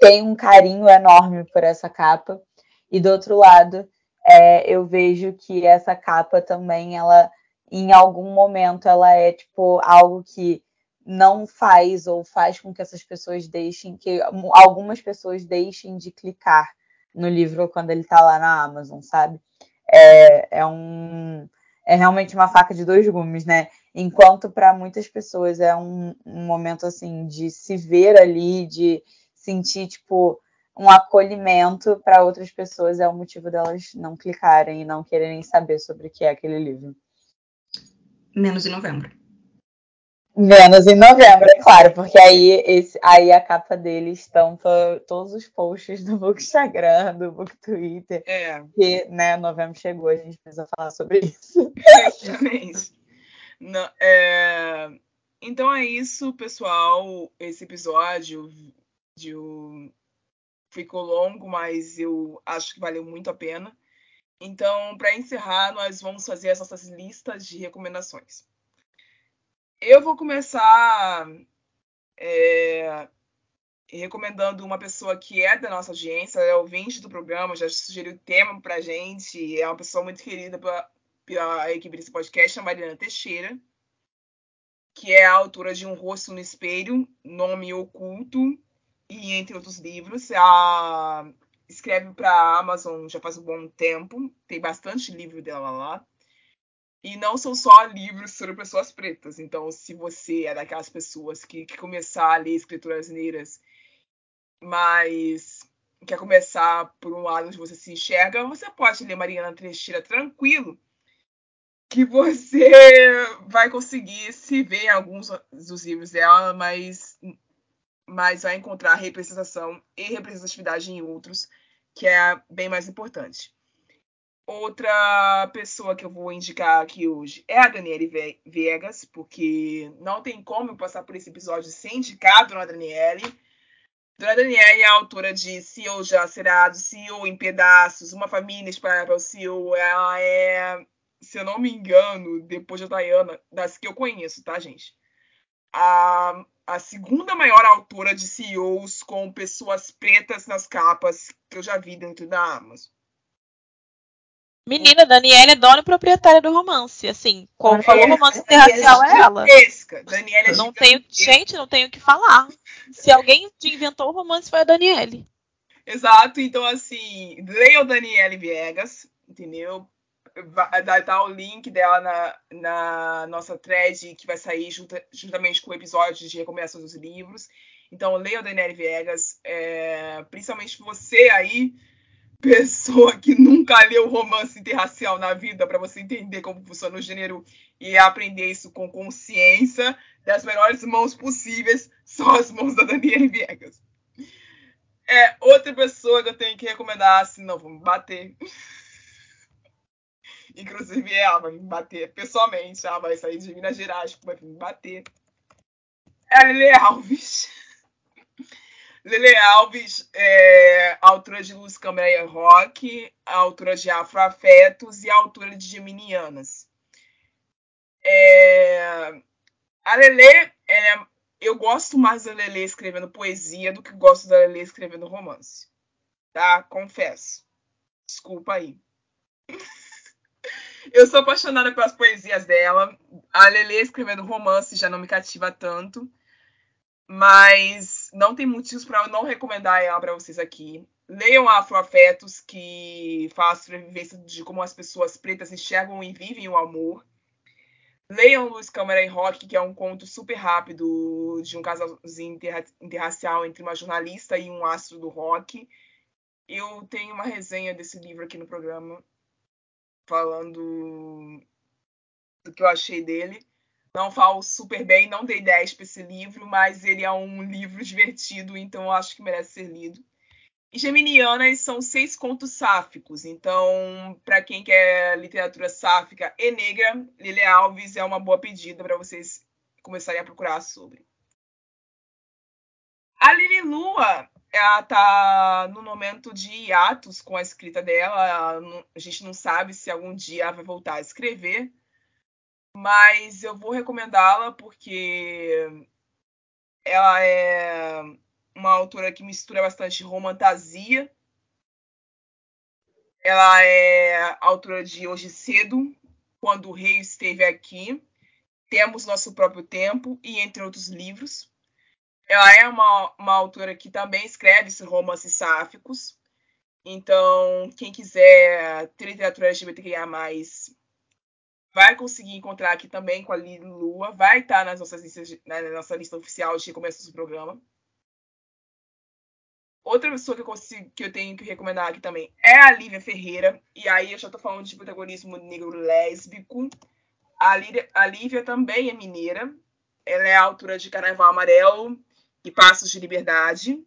tem um carinho enorme por essa capa. E do outro lado, é, eu vejo que essa capa também ela em algum momento ela é tipo algo que não faz ou faz com que essas pessoas deixem que algumas pessoas deixem de clicar no livro quando ele está lá na Amazon, sabe? É, é um é realmente uma faca de dois gumes, né? Enquanto para muitas pessoas é um, um momento assim de se ver ali, de sentir tipo um acolhimento, para outras pessoas é o motivo delas não clicarem e não quererem saber sobre o que é aquele livro. Menos em novembro. Menos em novembro, é claro, porque aí, esse, aí a capa dele estampa todos os posts do Book Instagram, do Book Twitter. É. Que, né, novembro chegou, a gente precisa falar sobre isso. Exatamente. Não, é... Então é isso, pessoal. Esse episódio de... ficou longo, mas eu acho que valeu muito a pena. Então, para encerrar, nós vamos fazer as nossas listas de recomendações. Eu vou começar é, recomendando uma pessoa que é da nossa audiência, é ouvinte do programa, já sugeriu tema para gente, é uma pessoa muito querida pela equipe desse podcast, a Mariana Teixeira, que é a autora de Um Rosto no Espelho, Nome Oculto, e entre outros livros. A escreve para a Amazon já faz um bom tempo, tem bastante livro dela lá. E não são só livros sobre pessoas pretas. Então, se você é daquelas pessoas que quer começar a ler escrituras negras, mas quer começar por um lado onde você se enxerga, você pode ler Mariana Teixeira tranquilo, que você vai conseguir se ver em alguns dos livros dela, mas mas vai encontrar representação e representatividade em outros, que é bem mais importante. Outra pessoa que eu vou indicar aqui hoje é a Daniele Viegas, porque não tem como eu passar por esse episódio sem indicar a Dona Daniele. Dona Daniele é autora de CEO Já Serado, CEO em Pedaços, Uma Família Espalhada para o CEO. Ela é, se eu não me engano, depois da Diana, das que eu conheço, tá, gente? A, a segunda maior autora de CEOs com pessoas pretas nas capas que eu já vi dentro da Amazon. Menina, Daniela é dona e proprietária do romance. Assim, como falou romance interracial é ela. Daniela é não tenho, gente, não tenho o que falar. Se alguém inventou o romance foi a Daniele. Exato, então assim, leia o Daniele Viegas, entendeu? Vai tá o link dela na, na nossa thread que vai sair junta, juntamente com o episódio de recomendações dos livros. Então, leia o Daniele Viegas, é, principalmente você aí pessoa que nunca leu romance interracial na vida para você entender como funciona o gênero e aprender isso com consciência das melhores mãos possíveis são as mãos da Daniela Viegas. É outra pessoa que eu tenho que recomendar, senão me bater. Inclusive ela vai me bater pessoalmente, ela vai sair de Minas Gerais, vai me bater. É Lele Alves. Lele Alves, é, autora de Luz, Câmera e Rock, autora de Afroafetos e autora de Geminianas. É, a Lele, é, eu gosto mais da Lele escrevendo poesia do que gosto da Lele escrevendo romance. Tá? Confesso. Desculpa aí. eu sou apaixonada pelas poesias dela. A Lele escrevendo romance já não me cativa tanto. Mas não tem motivos para eu não recomendar ela para vocês aqui. Leiam Afroafetos, que faz sobrevivência de como as pessoas pretas enxergam e vivem o amor. Leiam Luz, Câmara e Rock, que é um conto super rápido de um casalzinho interracial entre uma jornalista e um astro do rock. Eu tenho uma resenha desse livro aqui no programa, falando do que eu achei dele. Não falo super bem, não dei 10 para esse livro, mas ele é um livro divertido, então eu acho que merece ser lido. E Geminianas são seis contos sáficos, então, para quem quer literatura sáfica e negra, Lili Alves é uma boa pedida para vocês começarem a procurar sobre. A Lili Lua, ela tá no momento de hiatos com a escrita dela, a gente não sabe se algum dia ela vai voltar a escrever mas eu vou recomendá-la porque ela é uma autora que mistura bastante romantasia. Ela é autora de Hoje Cedo, Quando o Rei Esteve Aqui, Temos Nosso Próprio Tempo e entre outros livros. Ela é uma, uma autora que também escreve romances sáficos. Então, quem quiser ter literatura LGBTQIA+, vai conseguir encontrar aqui também com a Lua, vai estar nas nossas listas, na nossa lista oficial de começo do programa. Outra pessoa que eu, consigo, que eu tenho que recomendar aqui também é a Lívia Ferreira. E aí eu já estou falando de protagonismo negro lésbico. A Lívia, a Lívia também é mineira. Ela é autora de Carnaval Amarelo e Passos de Liberdade.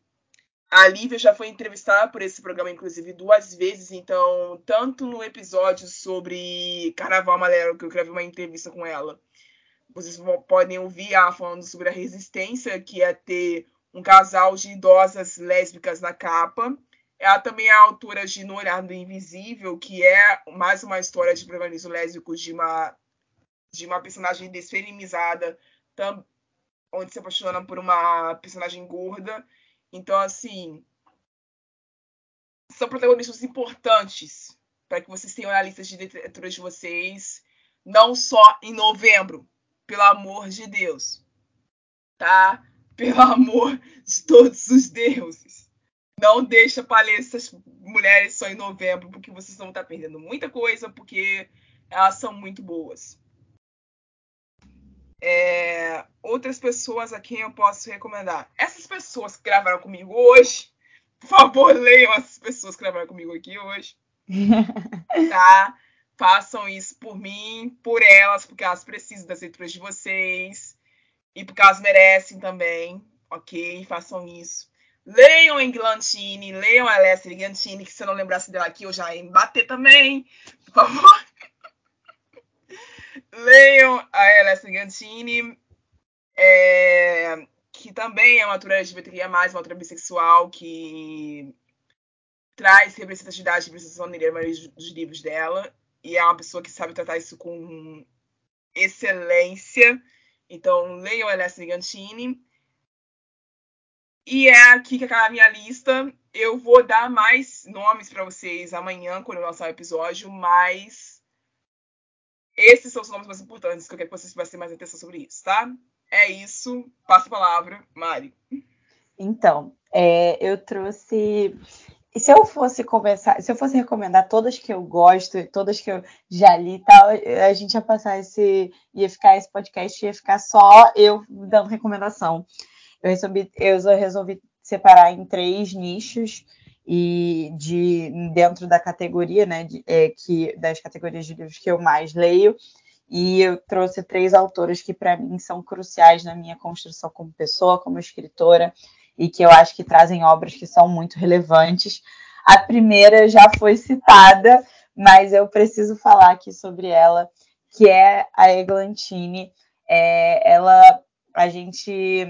A Lívia já foi entrevistada por esse programa, inclusive, duas vezes. Então, tanto no episódio sobre Carnaval Amarelo, que eu gravei uma entrevista com ela, vocês podem ouvir ela falando sobre a resistência que é ter um casal de idosas lésbicas na capa. Ela também é autora de No Olhar do Invisível, que é mais uma história de protagonismo lésbico de uma, de uma personagem desfeminizada, onde se apaixona por uma personagem gorda então, assim, são protagonistas importantes para que vocês tenham na lista de leituras de vocês, não só em novembro, pelo amor de Deus, tá? Pelo amor de todos os deuses. Não deixa palestras mulheres só em novembro, porque vocês vão estar perdendo muita coisa, porque elas são muito boas. É, outras pessoas a quem eu posso recomendar. Essas pessoas que gravaram comigo hoje, por favor, leiam essas pessoas que gravaram comigo aqui hoje. tá? Façam isso por mim, por elas, porque elas precisam das leituras de vocês e porque elas merecem também. ok? Façam isso. Leiam Englantine, leiam a Alessia Englantine, que se eu não lembrasse dela aqui, eu já ia bater também, por favor. Leiam a Alessia Englantine, é, que também é uma autora LGBTQIA+, uma autora bissexual, que traz representatividade e representação negra dos livros dela, e é uma pessoa que sabe tratar isso com excelência. Então, leiam a Alessia Gantini. E é aqui que acaba a minha lista. Eu vou dar mais nomes para vocês amanhã, quando eu lançar o episódio, mas esses são os nomes mais importantes que eu quero que vocês prestem mais atenção sobre isso, tá? É isso. Passa a palavra, Mari. Então, é, eu trouxe se eu fosse começar, se eu fosse recomendar todas que eu gosto, todas que eu já li e tal, a gente ia passar esse. ia ficar esse podcast, ia ficar só eu dando recomendação. Eu resolvi, eu resolvi separar em três nichos e de dentro da categoria, né, de, é, que das categorias de livros que eu mais leio. E eu trouxe três autoras que para mim são cruciais na minha construção como pessoa, como escritora e que eu acho que trazem obras que são muito relevantes. A primeira já foi citada, mas eu preciso falar aqui sobre ela, que é a Eglantine. É, ela, a gente,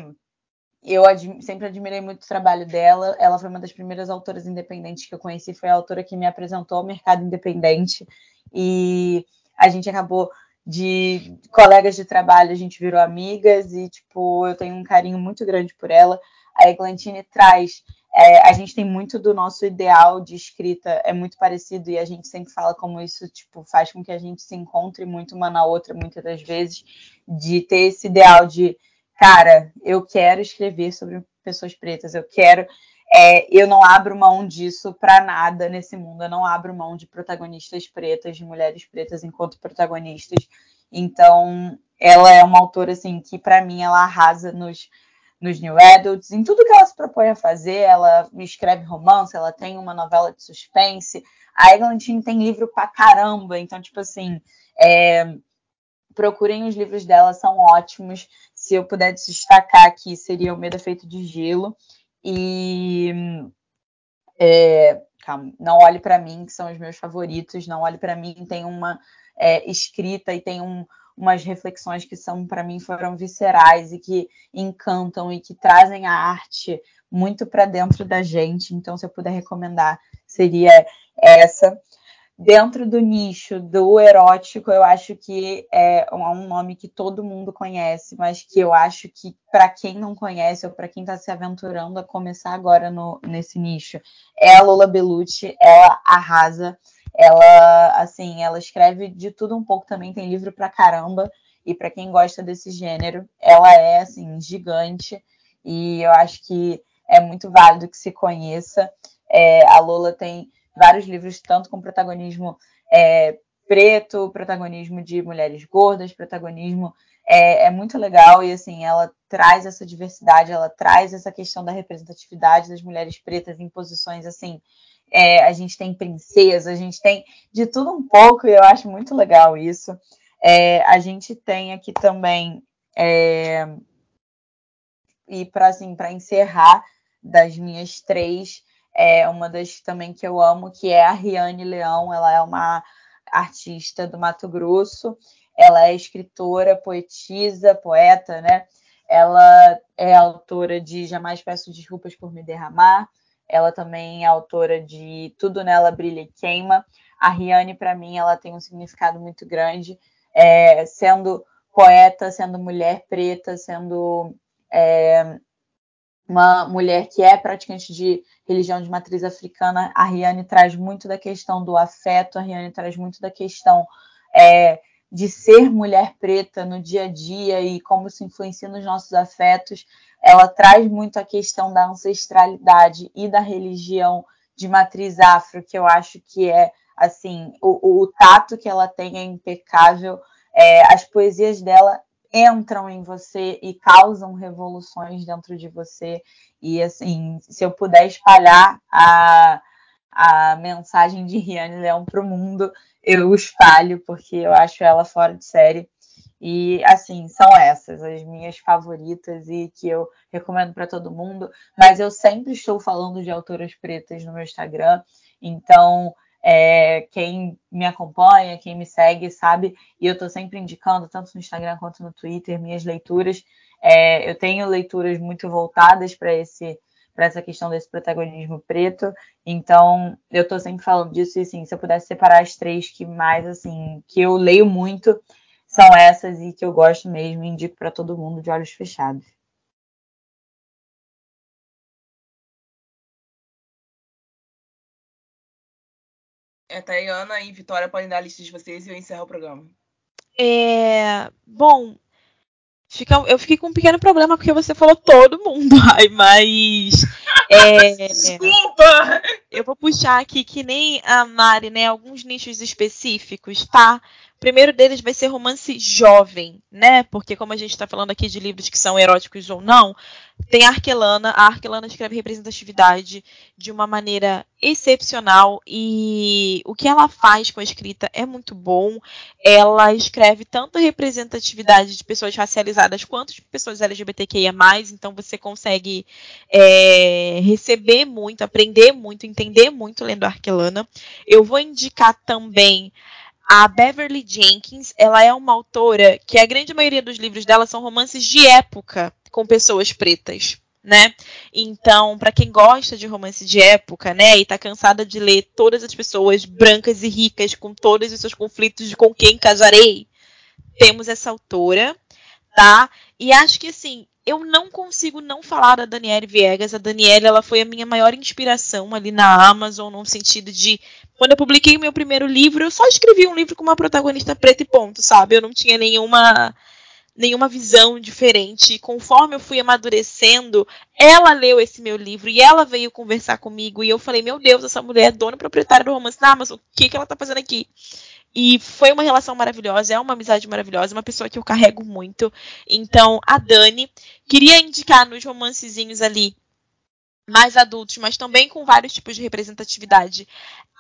eu sempre admirei muito o trabalho dela. Ela foi uma das primeiras autoras independentes que eu conheci, foi a autora que me apresentou ao mercado independente e a gente acabou de colegas de trabalho, a gente virou amigas e tipo, eu tenho um carinho muito grande por ela a Eglantine traz. É, a gente tem muito do nosso ideal de escrita, é muito parecido, e a gente sempre fala como isso tipo, faz com que a gente se encontre muito uma na outra, muitas das vezes, de ter esse ideal de, cara, eu quero escrever sobre pessoas pretas, eu quero. É, eu não abro mão disso para nada nesse mundo. Eu não abro mão de protagonistas pretas, de mulheres pretas enquanto protagonistas. Então, ela é uma autora assim que para mim ela arrasa nos nos New Adults, em tudo que ela se propõe a fazer. Ela escreve romance, ela tem uma novela de suspense. A Eglantine tem livro pra caramba, então, tipo assim, é, procurem os livros dela, são ótimos. Se eu puder destacar aqui, seria O Medo Feito de Gelo. E. É, calma, não olhe para mim, que são os meus favoritos. Não olhe para mim, tem uma é, escrita e tem um, umas reflexões que são para mim foram viscerais e que encantam e que trazem a arte muito para dentro da gente. Então, se eu puder recomendar, seria essa. Dentro do nicho do erótico, eu acho que é um nome que todo mundo conhece, mas que eu acho que para quem não conhece ou para quem está se aventurando a começar agora no, nesse nicho, é a Lola Belucci. Ela arrasa ela, assim, ela escreve de tudo um pouco também, tem livro pra caramba. E para quem gosta desse gênero, ela é, assim, gigante. E eu acho que é muito válido que se conheça. É, a Lola tem vários livros, tanto com protagonismo é, preto, protagonismo de mulheres gordas, protagonismo é, é, muito legal e assim ela traz essa diversidade, ela traz essa questão da representatividade das mulheres pretas em posições assim é, a gente tem princesa, a gente tem de tudo um pouco, e eu acho muito legal isso. É, a gente tem aqui também, é, e para assim, encerrar das minhas três, é uma das também que eu amo, que é a Riane Leão, ela é uma artista do Mato Grosso, ela é escritora, poetisa, poeta, né? Ela é autora de Jamais Peço Desculpas por Me Derramar, ela também é autora de Tudo Nela Brilha e Queima. A Riane, para mim, ela tem um significado muito grande, é, sendo poeta, sendo mulher preta, sendo é, uma mulher que é praticante de religião de matriz africana. A Riane traz muito da questão do afeto, a Riane traz muito da questão é, de ser mulher preta no dia a dia e como isso influencia nos nossos afetos ela traz muito a questão da ancestralidade e da religião de matriz afro, que eu acho que é assim, o, o tato que ela tem é impecável. É, as poesias dela entram em você e causam revoluções dentro de você. E assim, se eu puder espalhar a, a mensagem de Riane Leão para o mundo, eu espalho, porque eu acho ela fora de série. E assim, são essas as minhas favoritas e que eu recomendo para todo mundo. Mas eu sempre estou falando de autoras pretas no meu Instagram. Então, é, quem me acompanha, quem me segue, sabe, e eu estou sempre indicando, tanto no Instagram quanto no Twitter, minhas leituras. É, eu tenho leituras muito voltadas para esse para essa questão desse protagonismo preto. Então, eu estou sempre falando disso e assim, se eu pudesse separar as três que mais assim, que eu leio muito, são essas e que eu gosto mesmo indico para todo mundo de olhos fechados. É, Tayana e Vitória podem dar a lista de vocês e eu encerro o programa. É, bom, fica, eu fiquei com um pequeno problema porque você falou todo mundo, ai, mas. É, Desculpa! Eu vou puxar aqui que nem a Mari, né? Alguns nichos específicos, tá? O primeiro deles vai ser romance jovem, né? Porque como a gente está falando aqui de livros que são eróticos ou não, tem a Arquelana. A Arquelana escreve representatividade de uma maneira excepcional e o que ela faz com a escrita é muito bom. Ela escreve tanto representatividade de pessoas racializadas quanto de pessoas LGBTQIA+, então você consegue é, receber muito, aprender muito, entender muito lendo Arquelana. Eu vou indicar também a Beverly Jenkins, ela é uma autora que a grande maioria dos livros dela são romances de época com pessoas pretas, né? Então, para quem gosta de romance de época, né, e tá cansada de ler todas as pessoas brancas e ricas com todos os seus conflitos de com quem casarei, temos essa autora, tá? E acho que assim, eu não consigo não falar da Danielle Viegas. A Danielle, ela foi a minha maior inspiração ali na Amazon, no sentido de quando eu publiquei o meu primeiro livro, eu só escrevi um livro com uma protagonista preta e ponto, sabe? Eu não tinha nenhuma nenhuma visão diferente. Conforme eu fui amadurecendo, ela leu esse meu livro e ela veio conversar comigo e eu falei: "Meu Deus, essa mulher é dona proprietária do romance da Amazon. O que que ela tá fazendo aqui?" E foi uma relação maravilhosa, é uma amizade maravilhosa, uma pessoa que eu carrego muito. Então, a Dani, queria indicar nos romancezinhos ali mais adultos, mas também com vários tipos de representatividade.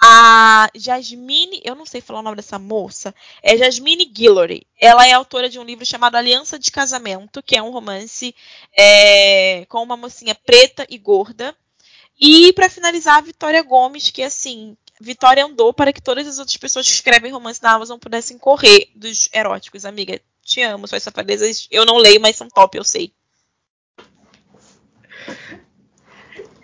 A Jasmine, eu não sei falar o nome dessa moça, é Jasmine Guillory. Ela é autora de um livro chamado Aliança de Casamento, que é um romance é, com uma mocinha preta e gorda. E para finalizar, a Vitória Gomes, que assim, Vitória andou para que todas as outras pessoas que escrevem romance na Amazon pudessem correr dos eróticos. Amiga, te amo, suas safadezas eu não leio, mas são top, eu sei.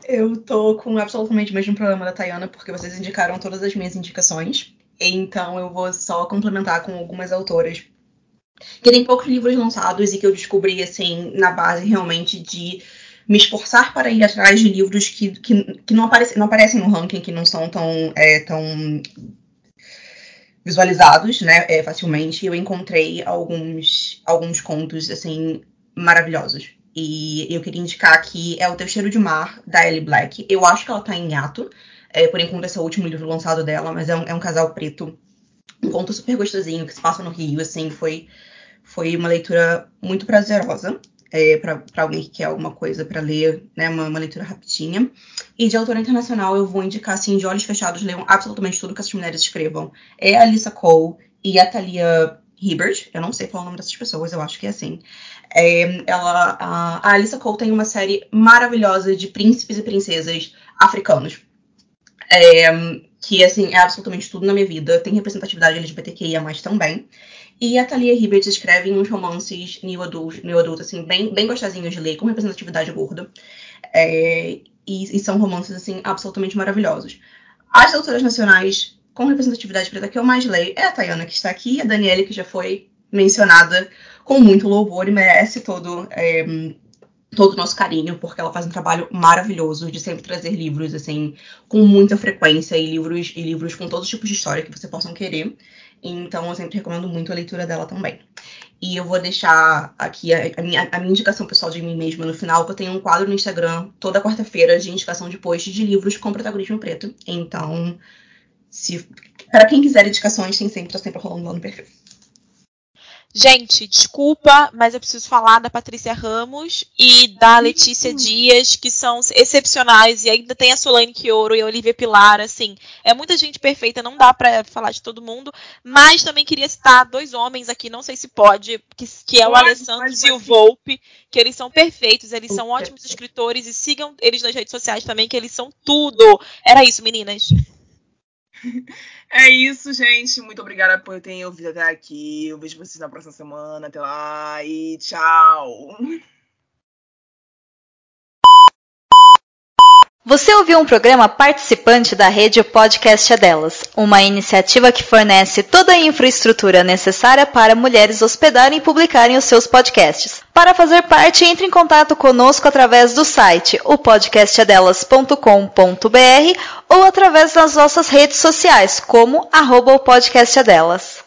Eu tô com absolutamente o mesmo problema da Tayana, porque vocês indicaram todas as minhas indicações. Então eu vou só complementar com algumas autoras que tem poucos livros lançados e que eu descobri, assim, na base realmente de me esforçar para ir atrás de livros que, que, que não, aparecem, não aparecem no ranking, que não são tão, é, tão visualizados, né, é, facilmente. Eu encontrei alguns, alguns contos, assim, maravilhosos. E eu queria indicar que é O Teu Cheiro de Mar, da Ellie Black. Eu acho que ela tá em ato. É, por enquanto, esse é o último livro lançado dela, mas é um, é um casal preto. Um conto super gostosinho que se passa no Rio, assim, foi, foi uma leitura muito prazerosa é, para alguém que quer alguma coisa para ler, né, uma, uma, leitura rapidinha. E de autora internacional, eu vou indicar, assim, de olhos fechados, leiam absolutamente tudo que essas mulheres escrevam. É a Alissa Cole e a Thalia Hibbert, eu não sei falar o nome dessas pessoas, eu acho que é assim. É, ela, a, a Alissa Cole tem uma série maravilhosa de príncipes e princesas africanos. É, que, assim, é absolutamente tudo na minha vida. Tem representatividade LGBTQIA+, também. E a Thalia Hibbert escreve uns romances new adult, new adult assim, bem, bem gostosinhos de ler, com representatividade gorda. É, e, e, são romances, assim, absolutamente maravilhosos. As autoras nacionais com representatividade preta que eu mais leio é a Tayana, que está aqui, a Daniele, que já foi mencionada com muito louvor e merece todo, é, todo o nosso carinho, porque ela faz um trabalho maravilhoso de sempre trazer livros, assim, com muita frequência, e livros, e livros com todos os tipos de história que você possam querer. Então, eu sempre recomendo muito a leitura dela também. E eu vou deixar aqui a, a, minha, a, minha, indicação pessoal de mim mesma no final, que eu tenho um quadro no Instagram toda quarta-feira de indicação de post de livros com protagonismo preto. Então, se para quem quiser indicações, tem sempre, tá sempre rolando lá no perfil. Gente, desculpa, mas eu preciso falar da Patrícia Ramos e da Letícia Dias, que são excepcionais. E ainda tem a Solane Quioro e a Olivia Pilar, assim. É muita gente perfeita, não dá para falar de todo mundo. Mas também queria citar dois homens aqui, não sei se pode, que, que é o pode, Alessandro pode, e o Volpe, que eles são perfeitos, eles são ótimos escritores e sigam eles nas redes sociais também, que eles são tudo. Era isso, meninas. É isso, gente. Muito obrigada por terem ouvido até aqui. Eu vejo vocês na próxima semana. Até lá e tchau. Você ouviu um programa participante da rede Podcast é Delas, uma iniciativa que fornece toda a infraestrutura necessária para mulheres hospedarem e publicarem os seus podcasts. Para fazer parte, entre em contato conosco através do site opodcastadelas.com.br ou através das nossas redes sociais, como arroba o podcast é delas.